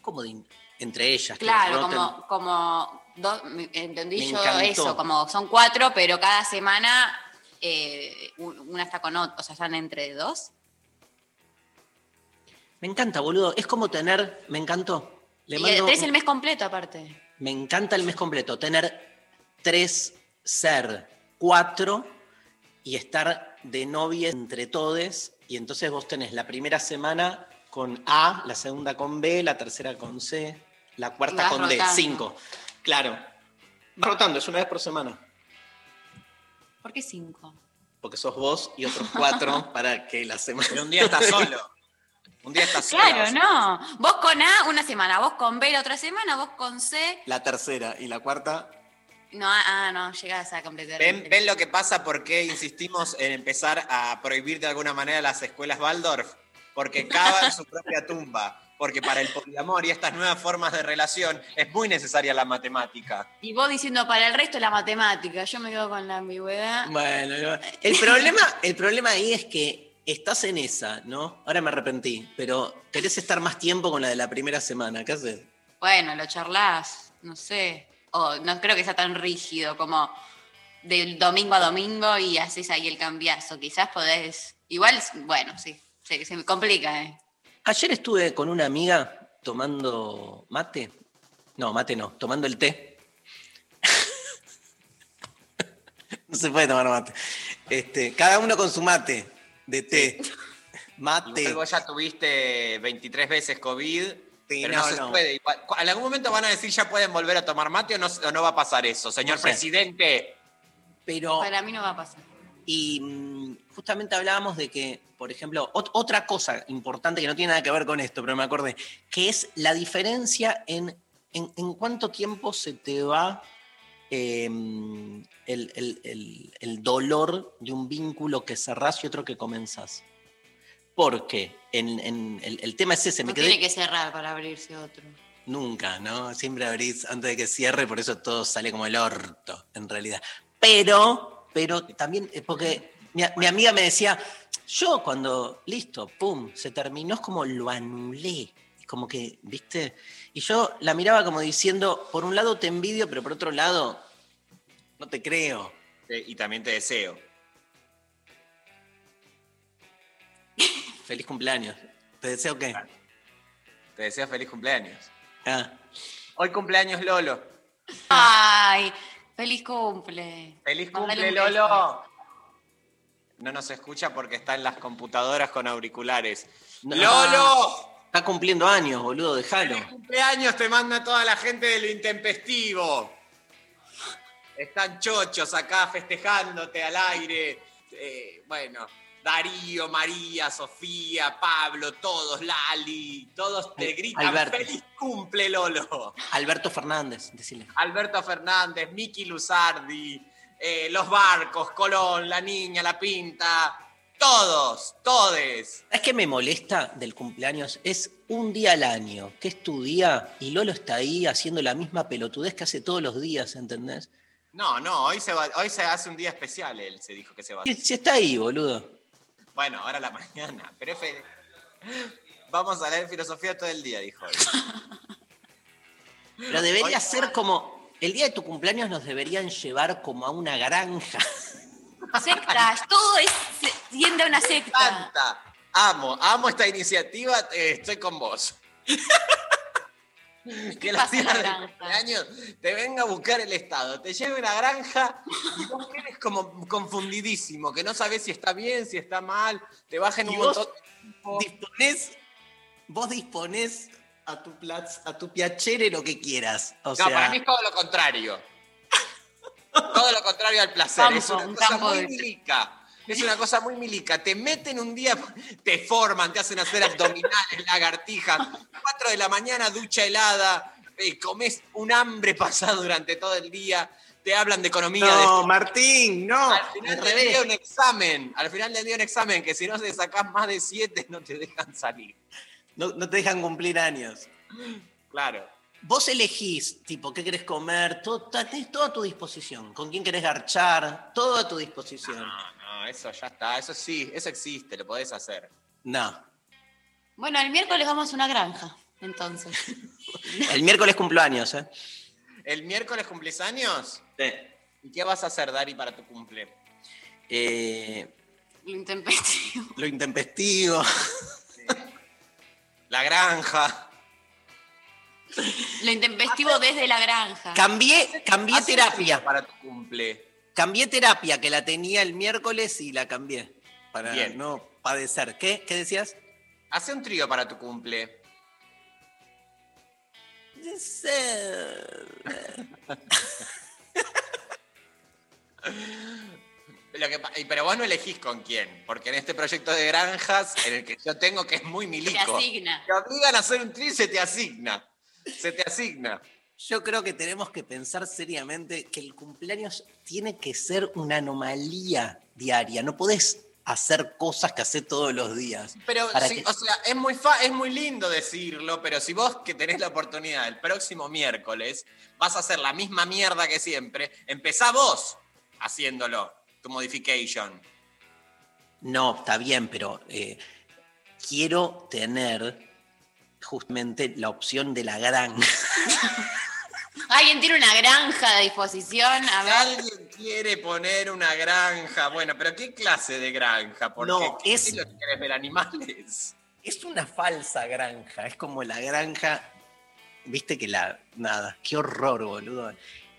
¿Cómo de entre ellas? Claro, como, como dos- me- entendí Me yo encantó. eso, como son cuatro, pero cada semana eh, un- una está con otra, o sea, están entre dos. Me encanta, boludo. Es como tener, me encantó. Le y el mes completo aparte. Me encanta el mes completo. Tener tres, ser cuatro y estar de novia entre todes. Y entonces vos tenés la primera semana con A, la segunda con B, la tercera con C, la cuarta Vas con D. Cinco. Claro. Va rotando, es una vez por semana. ¿Por qué cinco? Porque sos vos y otros cuatro para que la semana. Pero un día estás solo. Un día estás solo. Claro, no. Vos con A una semana, vos con B la otra semana, vos con C. La tercera y la cuarta. No, ah, no, llegás a completar. ¿Ven, ven lo que pasa? ¿Por qué insistimos en empezar a prohibir de alguna manera las escuelas Waldorf? Porque cavan su propia tumba. Porque para el poliamor y estas nuevas formas de relación es muy necesaria la matemática. Y vos diciendo para el resto la matemática, yo me quedo con la ambigüedad. Bueno, no. el problema, el problema ahí es que estás en esa, ¿no? Ahora me arrepentí, pero querés estar más tiempo con la de la primera semana. ¿Qué haces? Bueno, lo charlas, no sé. O no creo que sea tan rígido como del domingo a domingo y haces ahí el cambiazo. Quizás podés. Igual, bueno, sí, se, se me complica, ¿eh? Ayer estuve con una amiga tomando mate. No, mate no, tomando el té. no se puede tomar mate. Este, cada uno con su mate de té. Mate. Vos ya tuviste 23 veces COVID, Sí, pero no, no, se no. puede. Igual- ¿En algún momento van a decir ya pueden volver a tomar mate o no, o no va a pasar eso? Señor No sé. presidente. Pero Para mí no va a pasar. Y mm, justamente hablábamos de que, por ejemplo, ot- otra cosa importante que no tiene nada que ver con esto, pero me acordé, que es la diferencia en, en, en cuánto tiempo se te va eh, el, el- el- el dolor de un vínculo que cerrás y otro que comenzás. Porque en, en- el, el tema es ese, me No quedé... tiene que cerrar para abrirse otro. Nunca, ¿no? Siempre abrís antes de que cierre, por eso todo sale como el orto, en realidad. Pero, pero también, eh, porque mi, mi amiga me decía, yo cuando, listo, pum, se terminó, es como lo anulé. Como que, ¿viste? Y yo la miraba como diciendo, por un lado te envidio, pero por otro lado, no te creo. Y también te deseo. Feliz cumpleaños. ¿Te deseo qué? Te deseo feliz cumpleaños. Ah. Hoy cumpleaños Lolo. Ay, feliz cumple. Feliz cumple. Lolo. No nos escucha porque está en las computadoras con auriculares. No. ¡Lolo! Está cumpliendo años, boludo, déjalo. cumpleaños te manda toda la gente de lo intempestivo. Están chochos acá festejándote al aire. Eh, bueno, Darío, María, Sofía, Pablo, todos, Lali, todos te gritan Alberto. feliz cumple, Lolo. Alberto Fernández, decirle. Alberto Fernández, Miki Luzardi, eh, Los Barcos, Colón, La Niña, La Pinta, todos, todes. ¿Sabes qué me molesta del cumpleaños? Es un día al año, que es tu día, y Lolo está ahí haciendo la misma pelotudez que hace todos los días, ¿entendés? No, no, hoy se, va, hoy se hace un día especial, él se dijo que se va Si, si está ahí, boludo. Bueno, ahora a la mañana, pero es fe- Vamos a leer filosofía todo el día, dijo él. Pero debería Hoy- ser como. El día de tu cumpleaños nos deberían llevar como a una granja. Sectas, todo es, se tiende a una secta. encanta. Amo, amo esta iniciativa, eh, estoy con vos. que la tía granja? cumpleaños te venga a buscar el Estado, te lleve a una granja y vos quedes como confundidísimo, que no sabes si está bien, si está mal, te bajen Y un vos montón. disponés, vos disponés a tu, plaz- a tu piacere lo que quieras. O no, sea, para mí es todo lo contrario. Todo lo contrario al placer. Campo, es una un cosa muy de- milica. Es una cosa muy milica. Te meten un día, te forman, te hacen hacer abdominales, lagartijas. Cuatro de la mañana, ducha helada. eh, comes un hambre pasado durante todo el día. Te hablan de economía. No, de- Martín, no. Al final revés. día un examen. Al final del día un examen que si no te sacás más de siete no te dejan salir. No, no te dejan cumplir años. Claro. Vos elegís, tipo, qué querés comer, todo, tenés todo a tu disposición. Con quién querés garchar, todo a tu disposición. No, no, eso ya está. Eso sí, eso existe, lo podés hacer. No. Bueno, el miércoles vamos a una granja, entonces. El miércoles cumpleaños, ¿eh? ¿El miércoles cumplís años? Sí. ¿Y qué vas a hacer, Dari, para tu cumple? Eh, Lo intempestivo. lo intempestivo. La granja. Lo intempestivo desde la granja. Cambié, cambié terapia. Para tu cumple. Cambié terapia, que la tenía el miércoles y la cambié. Para Bien. no padecer. ¿Qué? ¿Qué decías? Hace un trío para tu cumple. Lo que pero vos no elegís con quién, porque en este proyecto de granjas, en el que yo tengo, que es muy Te milico, asigna. te obligan a hacer un trío y se te asigna. Se te asigna. Yo creo que tenemos que pensar seriamente que el cumpleaños tiene que ser una anomalía diaria. No podés hacer cosas que haces todos los días. Pero, Para sí, que- o sea, es muy, fa- es muy lindo decirlo, pero si vos que tenés la oportunidad el próximo miércoles vas a hacer la misma mierda que siempre, empezá vos haciéndolo, tu modification. No, está bien, pero eh, quiero tener justamente la opción de la gran. ¿Alguien tiene una granja a disposición? A Si ver. alguien quiere poner una granja, bueno, pero ¿qué clase de granja? Porque No, ¿qué es- lo que querés ver animales? Es una falsa granja, es como la granja, viste que la, nada, qué horror, boludo.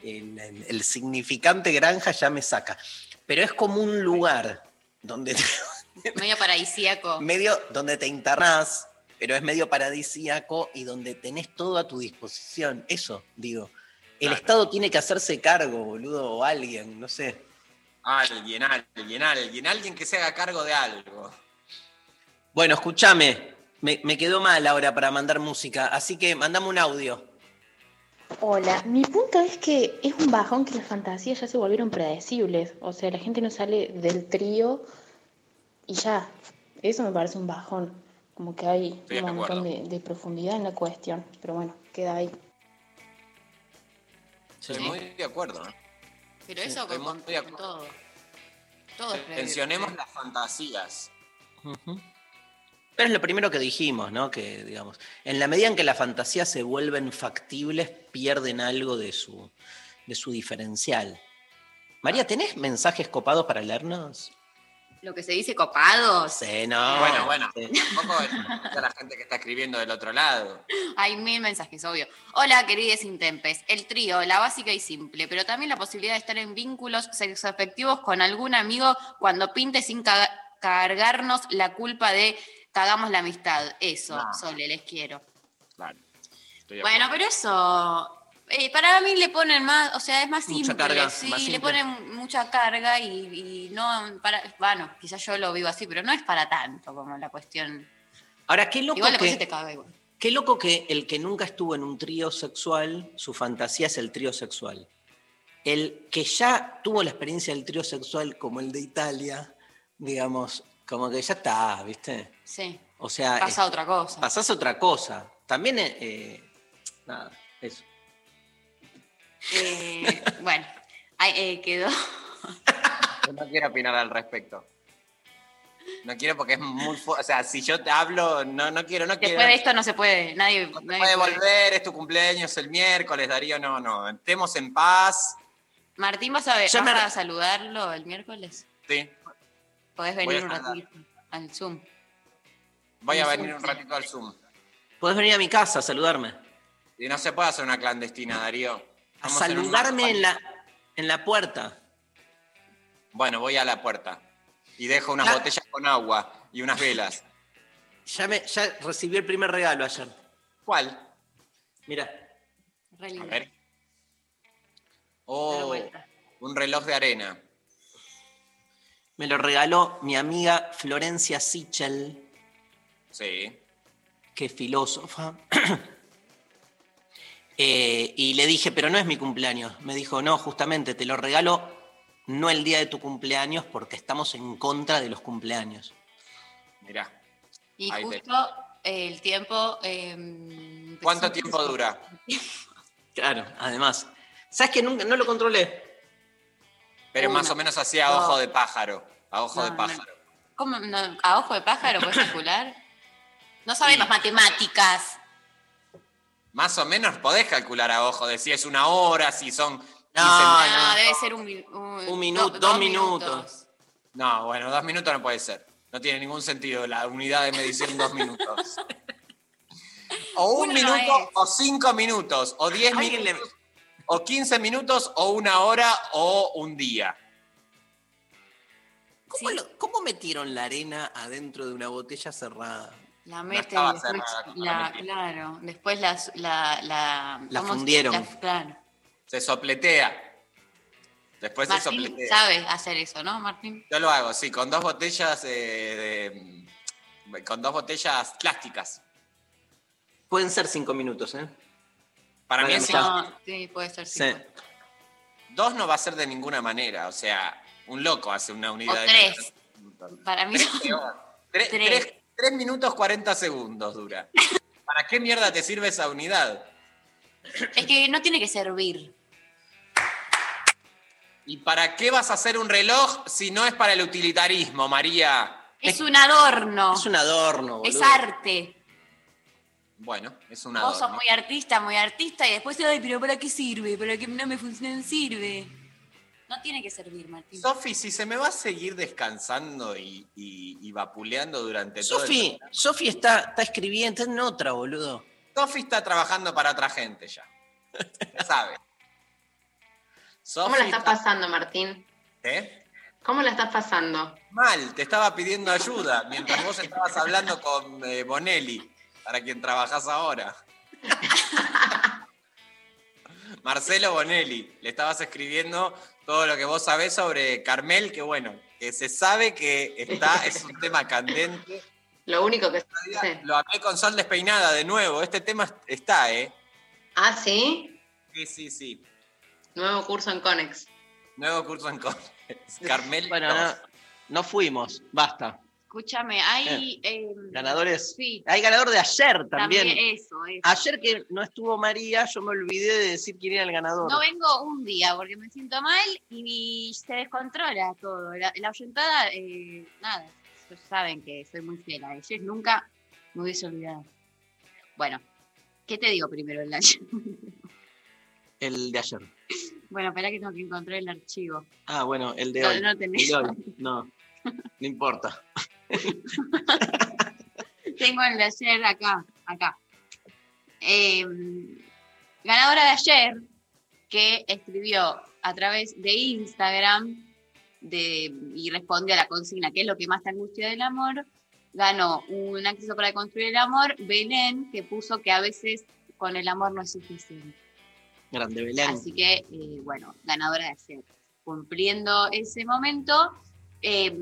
El, el- el significante granja ya me saca. Pero es como un lugar donde Medio paradisíaco. medio donde te internás, pero es medio paradisíaco y donde tenés todo a tu disposición. Eso, digo. El Claro. Estado tiene que hacerse cargo, boludo, o alguien, no sé. Alguien, alguien, alguien, alguien que se haga cargo de algo. Bueno, escúchame, me, me quedó mal ahora para mandar música, así que mandame un audio. Hola, mi punto es que es un bajón que las fantasías ya se volvieron predecibles. O sea, la gente no sale del trío y ya. Eso me parece un bajón. Como que hay un montón de, de profundidad en la cuestión. Pero bueno, queda ahí. Estoy muy de acuerdo. ¿no? Pero Sí, eso con, con todo. Todo. Tensionemos las fantasías. Pero es lo primero que dijimos, ¿no? Que, digamos, en la medida en que las fantasías se vuelven factibles, pierden algo de su, de su diferencial. María, ¿tenés mensajes copados para leernos? Lo que se dice copados. Sí, no. bueno, bueno, Sí. tampoco es a la gente que está escribiendo del otro lado. Hay mil mensajes, obvio. Hola, queridos intempes. El trío, la básica y simple, pero también la posibilidad de estar en vínculos sexoafectivos con algún amigo cuando pinte sin cargarnos la culpa de cagamos la amistad. Eso, No. Sole, les quiero. Claro. Bueno, pero eso Eh, para mí le ponen más, o sea, es más Mucha simple. carga, sí, más le ponen mucha carga y, y no para. Bueno, quizás yo lo vivo así, pero no es para tanto como la cuestión. Ahora, qué loco Igual que... se te caga igual. Qué loco que el que nunca estuvo en un trío sexual, su fantasía es el trío sexual. El que ya tuvo la experiencia del trío sexual, como el de Italia, digamos, como que ya está, ¿viste? Sí. O sea. Pasa otra cosa. Pasás otra cosa. También, eh, eh, nada, eso. Eh, bueno, ahí, eh, quedó. Yo no quiero opinar al respecto. No quiero porque es muy fuerte. O sea, si yo te hablo, no, no quiero, no quiero. Después de esto no se puede. Nadie, No nadie puede puede. volver, es tu cumpleaños el miércoles, Darío. No, no. Estemos en paz. Martín, ¿vas a, ver, Ya vas me- a saludarlo el miércoles? Sí. Podés Voy venir a un ratito al Zoom. Voy a venir un sí. ratito al Zoom. Podés venir a mi casa a saludarme. Y no se puede hacer una clandestina, Darío. A saludarme en la, en la puerta. Bueno, voy a la puerta y dejo unas Ya. botellas con agua y unas velas. Ya, me, ya recibí el primer regalo ayer. ¿Cuál? Mira, A ver. Oh, un reloj de arena. me lo regaló mi amiga Florencia Sichel, Sí. que es filósofa. Eh, y le dije, pero no es mi cumpleaños. Me dijo, no, justamente te lo regalo no el día de tu cumpleaños porque estamos en contra de los cumpleaños. Mirá. Y te- justo eh, el tiempo. eh, ¿Cuánto tiempo dura? Claro, además. ¿Sabes que nunca no lo controlé? Pero Una, más o menos así a ojo de pájaro. A ojo No, de no. pájaro. ¿Cómo? No, ¿A ojo de pájaro puedes calcular? No sabemos matemáticas. Más o menos podés calcular a ojo de si es una hora, si son 15 No, minutos. No, debe ser un, mi- un, Un minuto, do- dos minutos. No, bueno, dos minutos no puede ser. No tiene ningún sentido la unidad de medición dos minutos. O un Uno no minuto, o cinco minutos, o diez le- minutos, o quince minutos, o una hora, o un día. ¿Cómo, lo- cómo metieron la arena adentro de una botella cerrada? La meten, estaba después, cerrada la, claro, después las- la, la, La ¿cómo se- fundieron. la- claro. Se sopletea. Después se sopletea. sabe hacer eso, ¿no, Martín? Yo lo hago, sí, con dos botellas eh, de- con dos botellas plásticas. Pueden ser cinco minutos, ¿eh? Para mí es cinco- No, sí, puede ser. Sí. dos no va a ser de ninguna manera. O sea, un loco hace una unidad O de tres. Para mí Tres, son. Tres- Tres. Tres- tres minutos 40 segundos dura. ¿Para qué mierda te sirve esa unidad? Es que no tiene que servir. ¿Y para qué vas a hacer un reloj si no es para el utilitarismo, María? Es un adorno. Es un adorno, Es boludo. arte. Bueno, es un Vos sos adorno. muy artista, muy artista, y después, ay, pero ¿para qué sirve? ¿Para qué no me funciona? No sirve. No tiene que servir, Martín. Sofi, si se me va a seguir descansando y, y- y vapuleando durante todo el Sofi, Sofi está, está escribiendo está en otra, boludo. Sofi está trabajando para otra gente ya. Ya sabes. ¿Cómo la estás pasando, Martín? ¿Eh? ¿Cómo la estás pasando? Mal, te estaba pidiendo ayuda mientras vos estabas hablando con eh, Bonelli, para quien trabajás ahora. Marcelo Bonelli, le estabas escribiendo todo lo que vos sabés sobre Carmel, que bueno, que se sabe que está, es un tema candente. Lo único que sé. Lo hablé con Sol Despeinada de nuevo, este tema está, ¿eh? Ah, ¿sí? Sí, sí, sí. Nuevo curso en Conex. Nuevo curso en Conex. Carmel Bueno, no, no fuimos, basta. Escúchame, hay. eh, Ganadores. Sí. Hay ganador de ayer también. También eso, eso. Ayer que no estuvo María, yo me olvidé de decir quién era el ganador. No vengo un día porque me siento mal y se descontrola todo. La, la ahuyentada, eh, nada, saben que soy muy fiel a ellos. Nunca me hubiese olvidado. Bueno, ¿qué te digo primero el ayer? El de ayer. bueno, espera que tengo que encontrar el archivo. Ah, bueno, el de No, hoy. no tenés. El de hoy. No, no importa. Tengo el de ayer acá, acá. Eh, ganadora de ayer, que escribió a través de Instagram de, y respondió a la consigna, ¿qué es lo que más te angustia del amor? Ganó un acceso para construir el amor, Belén, que puso que a veces con el amor no es suficiente. Grande Belén. Así que, eh, bueno, ganadora de ayer. Cumpliendo ese momento, eh,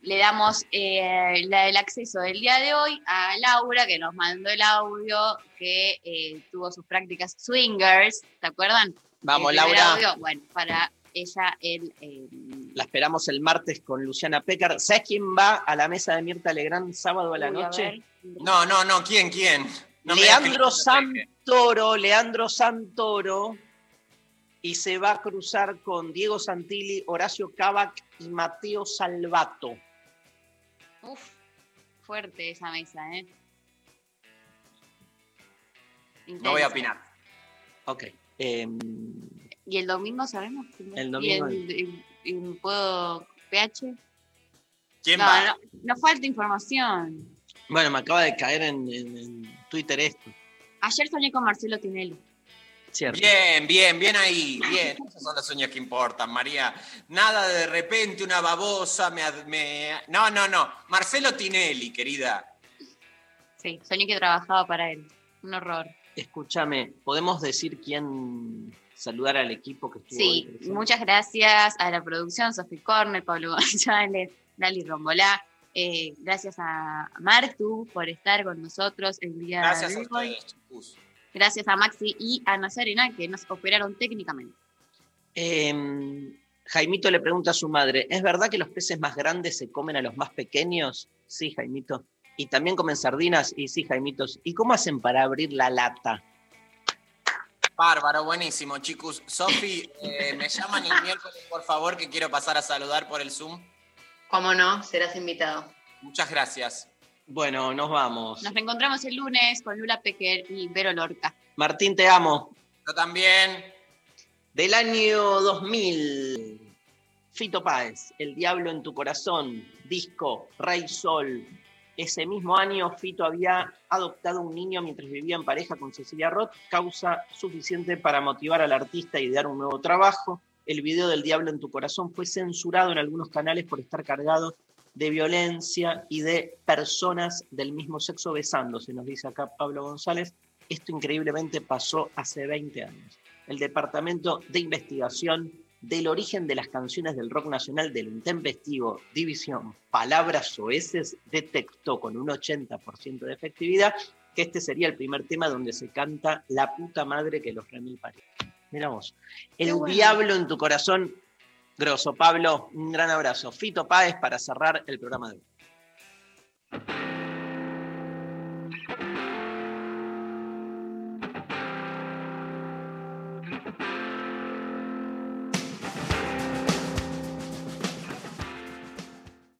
le damos eh, la- el acceso del día de hoy a Laura, que nos mandó el audio, que eh, tuvo sus prácticas swingers, ¿te acuerdan? Vamos, El Laura. audio, bueno, para ella, el, eh, La esperamos el martes con Luciana Pecar. ¿Sabes quién va a la mesa de Mirta Legrand sábado a la Uy, noche? No, no, no, ¿quién, quién? No Leandro. Santoro, Leandro Santoro, y se va a cruzar con Diego Santilli, Horacio Cavac y Mateo Salvato. uf, fuerte esa mesa, ¿eh? No voy a opinar. Ok. em, ¿Y el domingo sabemos? El ¿Y domingo- el- el- el- ¿Puedo PH? ¿Quién no, va? No, nos falta información. bueno, me acaba de caer en, en- en Twitter esto. Ayer soñé con Marcelo Tinelli. Cierto. Bien, bien, bien ahí, bien. Esos son los sueños que importan, María. Nada de repente una babosa me, me- No, no, no. Marcelo Tinelli, querida. Sí, soñé que trabajaba para él. Un horror. Escúchame, ¿podemos decir quién saludar al equipo que estuvo Sí, muchas gracias a la producción, Sofi Corner, Pablo González, Lali Rombolá. Eh, gracias a Martu por estar con nosotros el día Gracias de a hoy. ustedes, chicos. Gracias a Maxi y a Nazarena que nos operaron técnicamente. Em, Jaimito le pregunta a su madre, ¿es verdad que los peces más grandes se comen a los más pequeños? Sí, Jaimito. ¿Y también comen sardinas? Y sí, Jaimitos. ¿Y cómo hacen para abrir la lata? Bárbaro, buenísimo, chicos. Sofi, eh, me llaman el miércoles, por favor, que quiero pasar a saludar por el Zoom. ¿Cómo no? Serás invitado. Muchas gracias. Bueno, nos vamos. Nos reencontramos el lunes con Lula Pecker y Vero Lorca. Martín, te amo. Yo también. Del año 2000, Fito Páez, El Diablo en tu Corazón, disco, Rey Sol. Ese mismo año, Fito había adoptado un niño mientras vivía en pareja con Cecilia Roth, causa suficiente para motivar al artista a idear un nuevo trabajo. El video del Diablo en tu Corazón fue censurado en algunos canales por estar cargado de violencia y de personas del mismo sexo besándose, nos dice acá Pablo González. Esto increíblemente pasó hace 20 años. El Departamento de Investigación del origen de las canciones del rock nacional del intempestivo División Palabras Soeces detectó con un 80% de efectividad que este sería el primer tema donde se canta La puta madre que los remil parió. Mira vos. El bueno. diablo en tu corazón, grosso. Pablo, un gran abrazo. Fito Páez para cerrar el programa de hoy.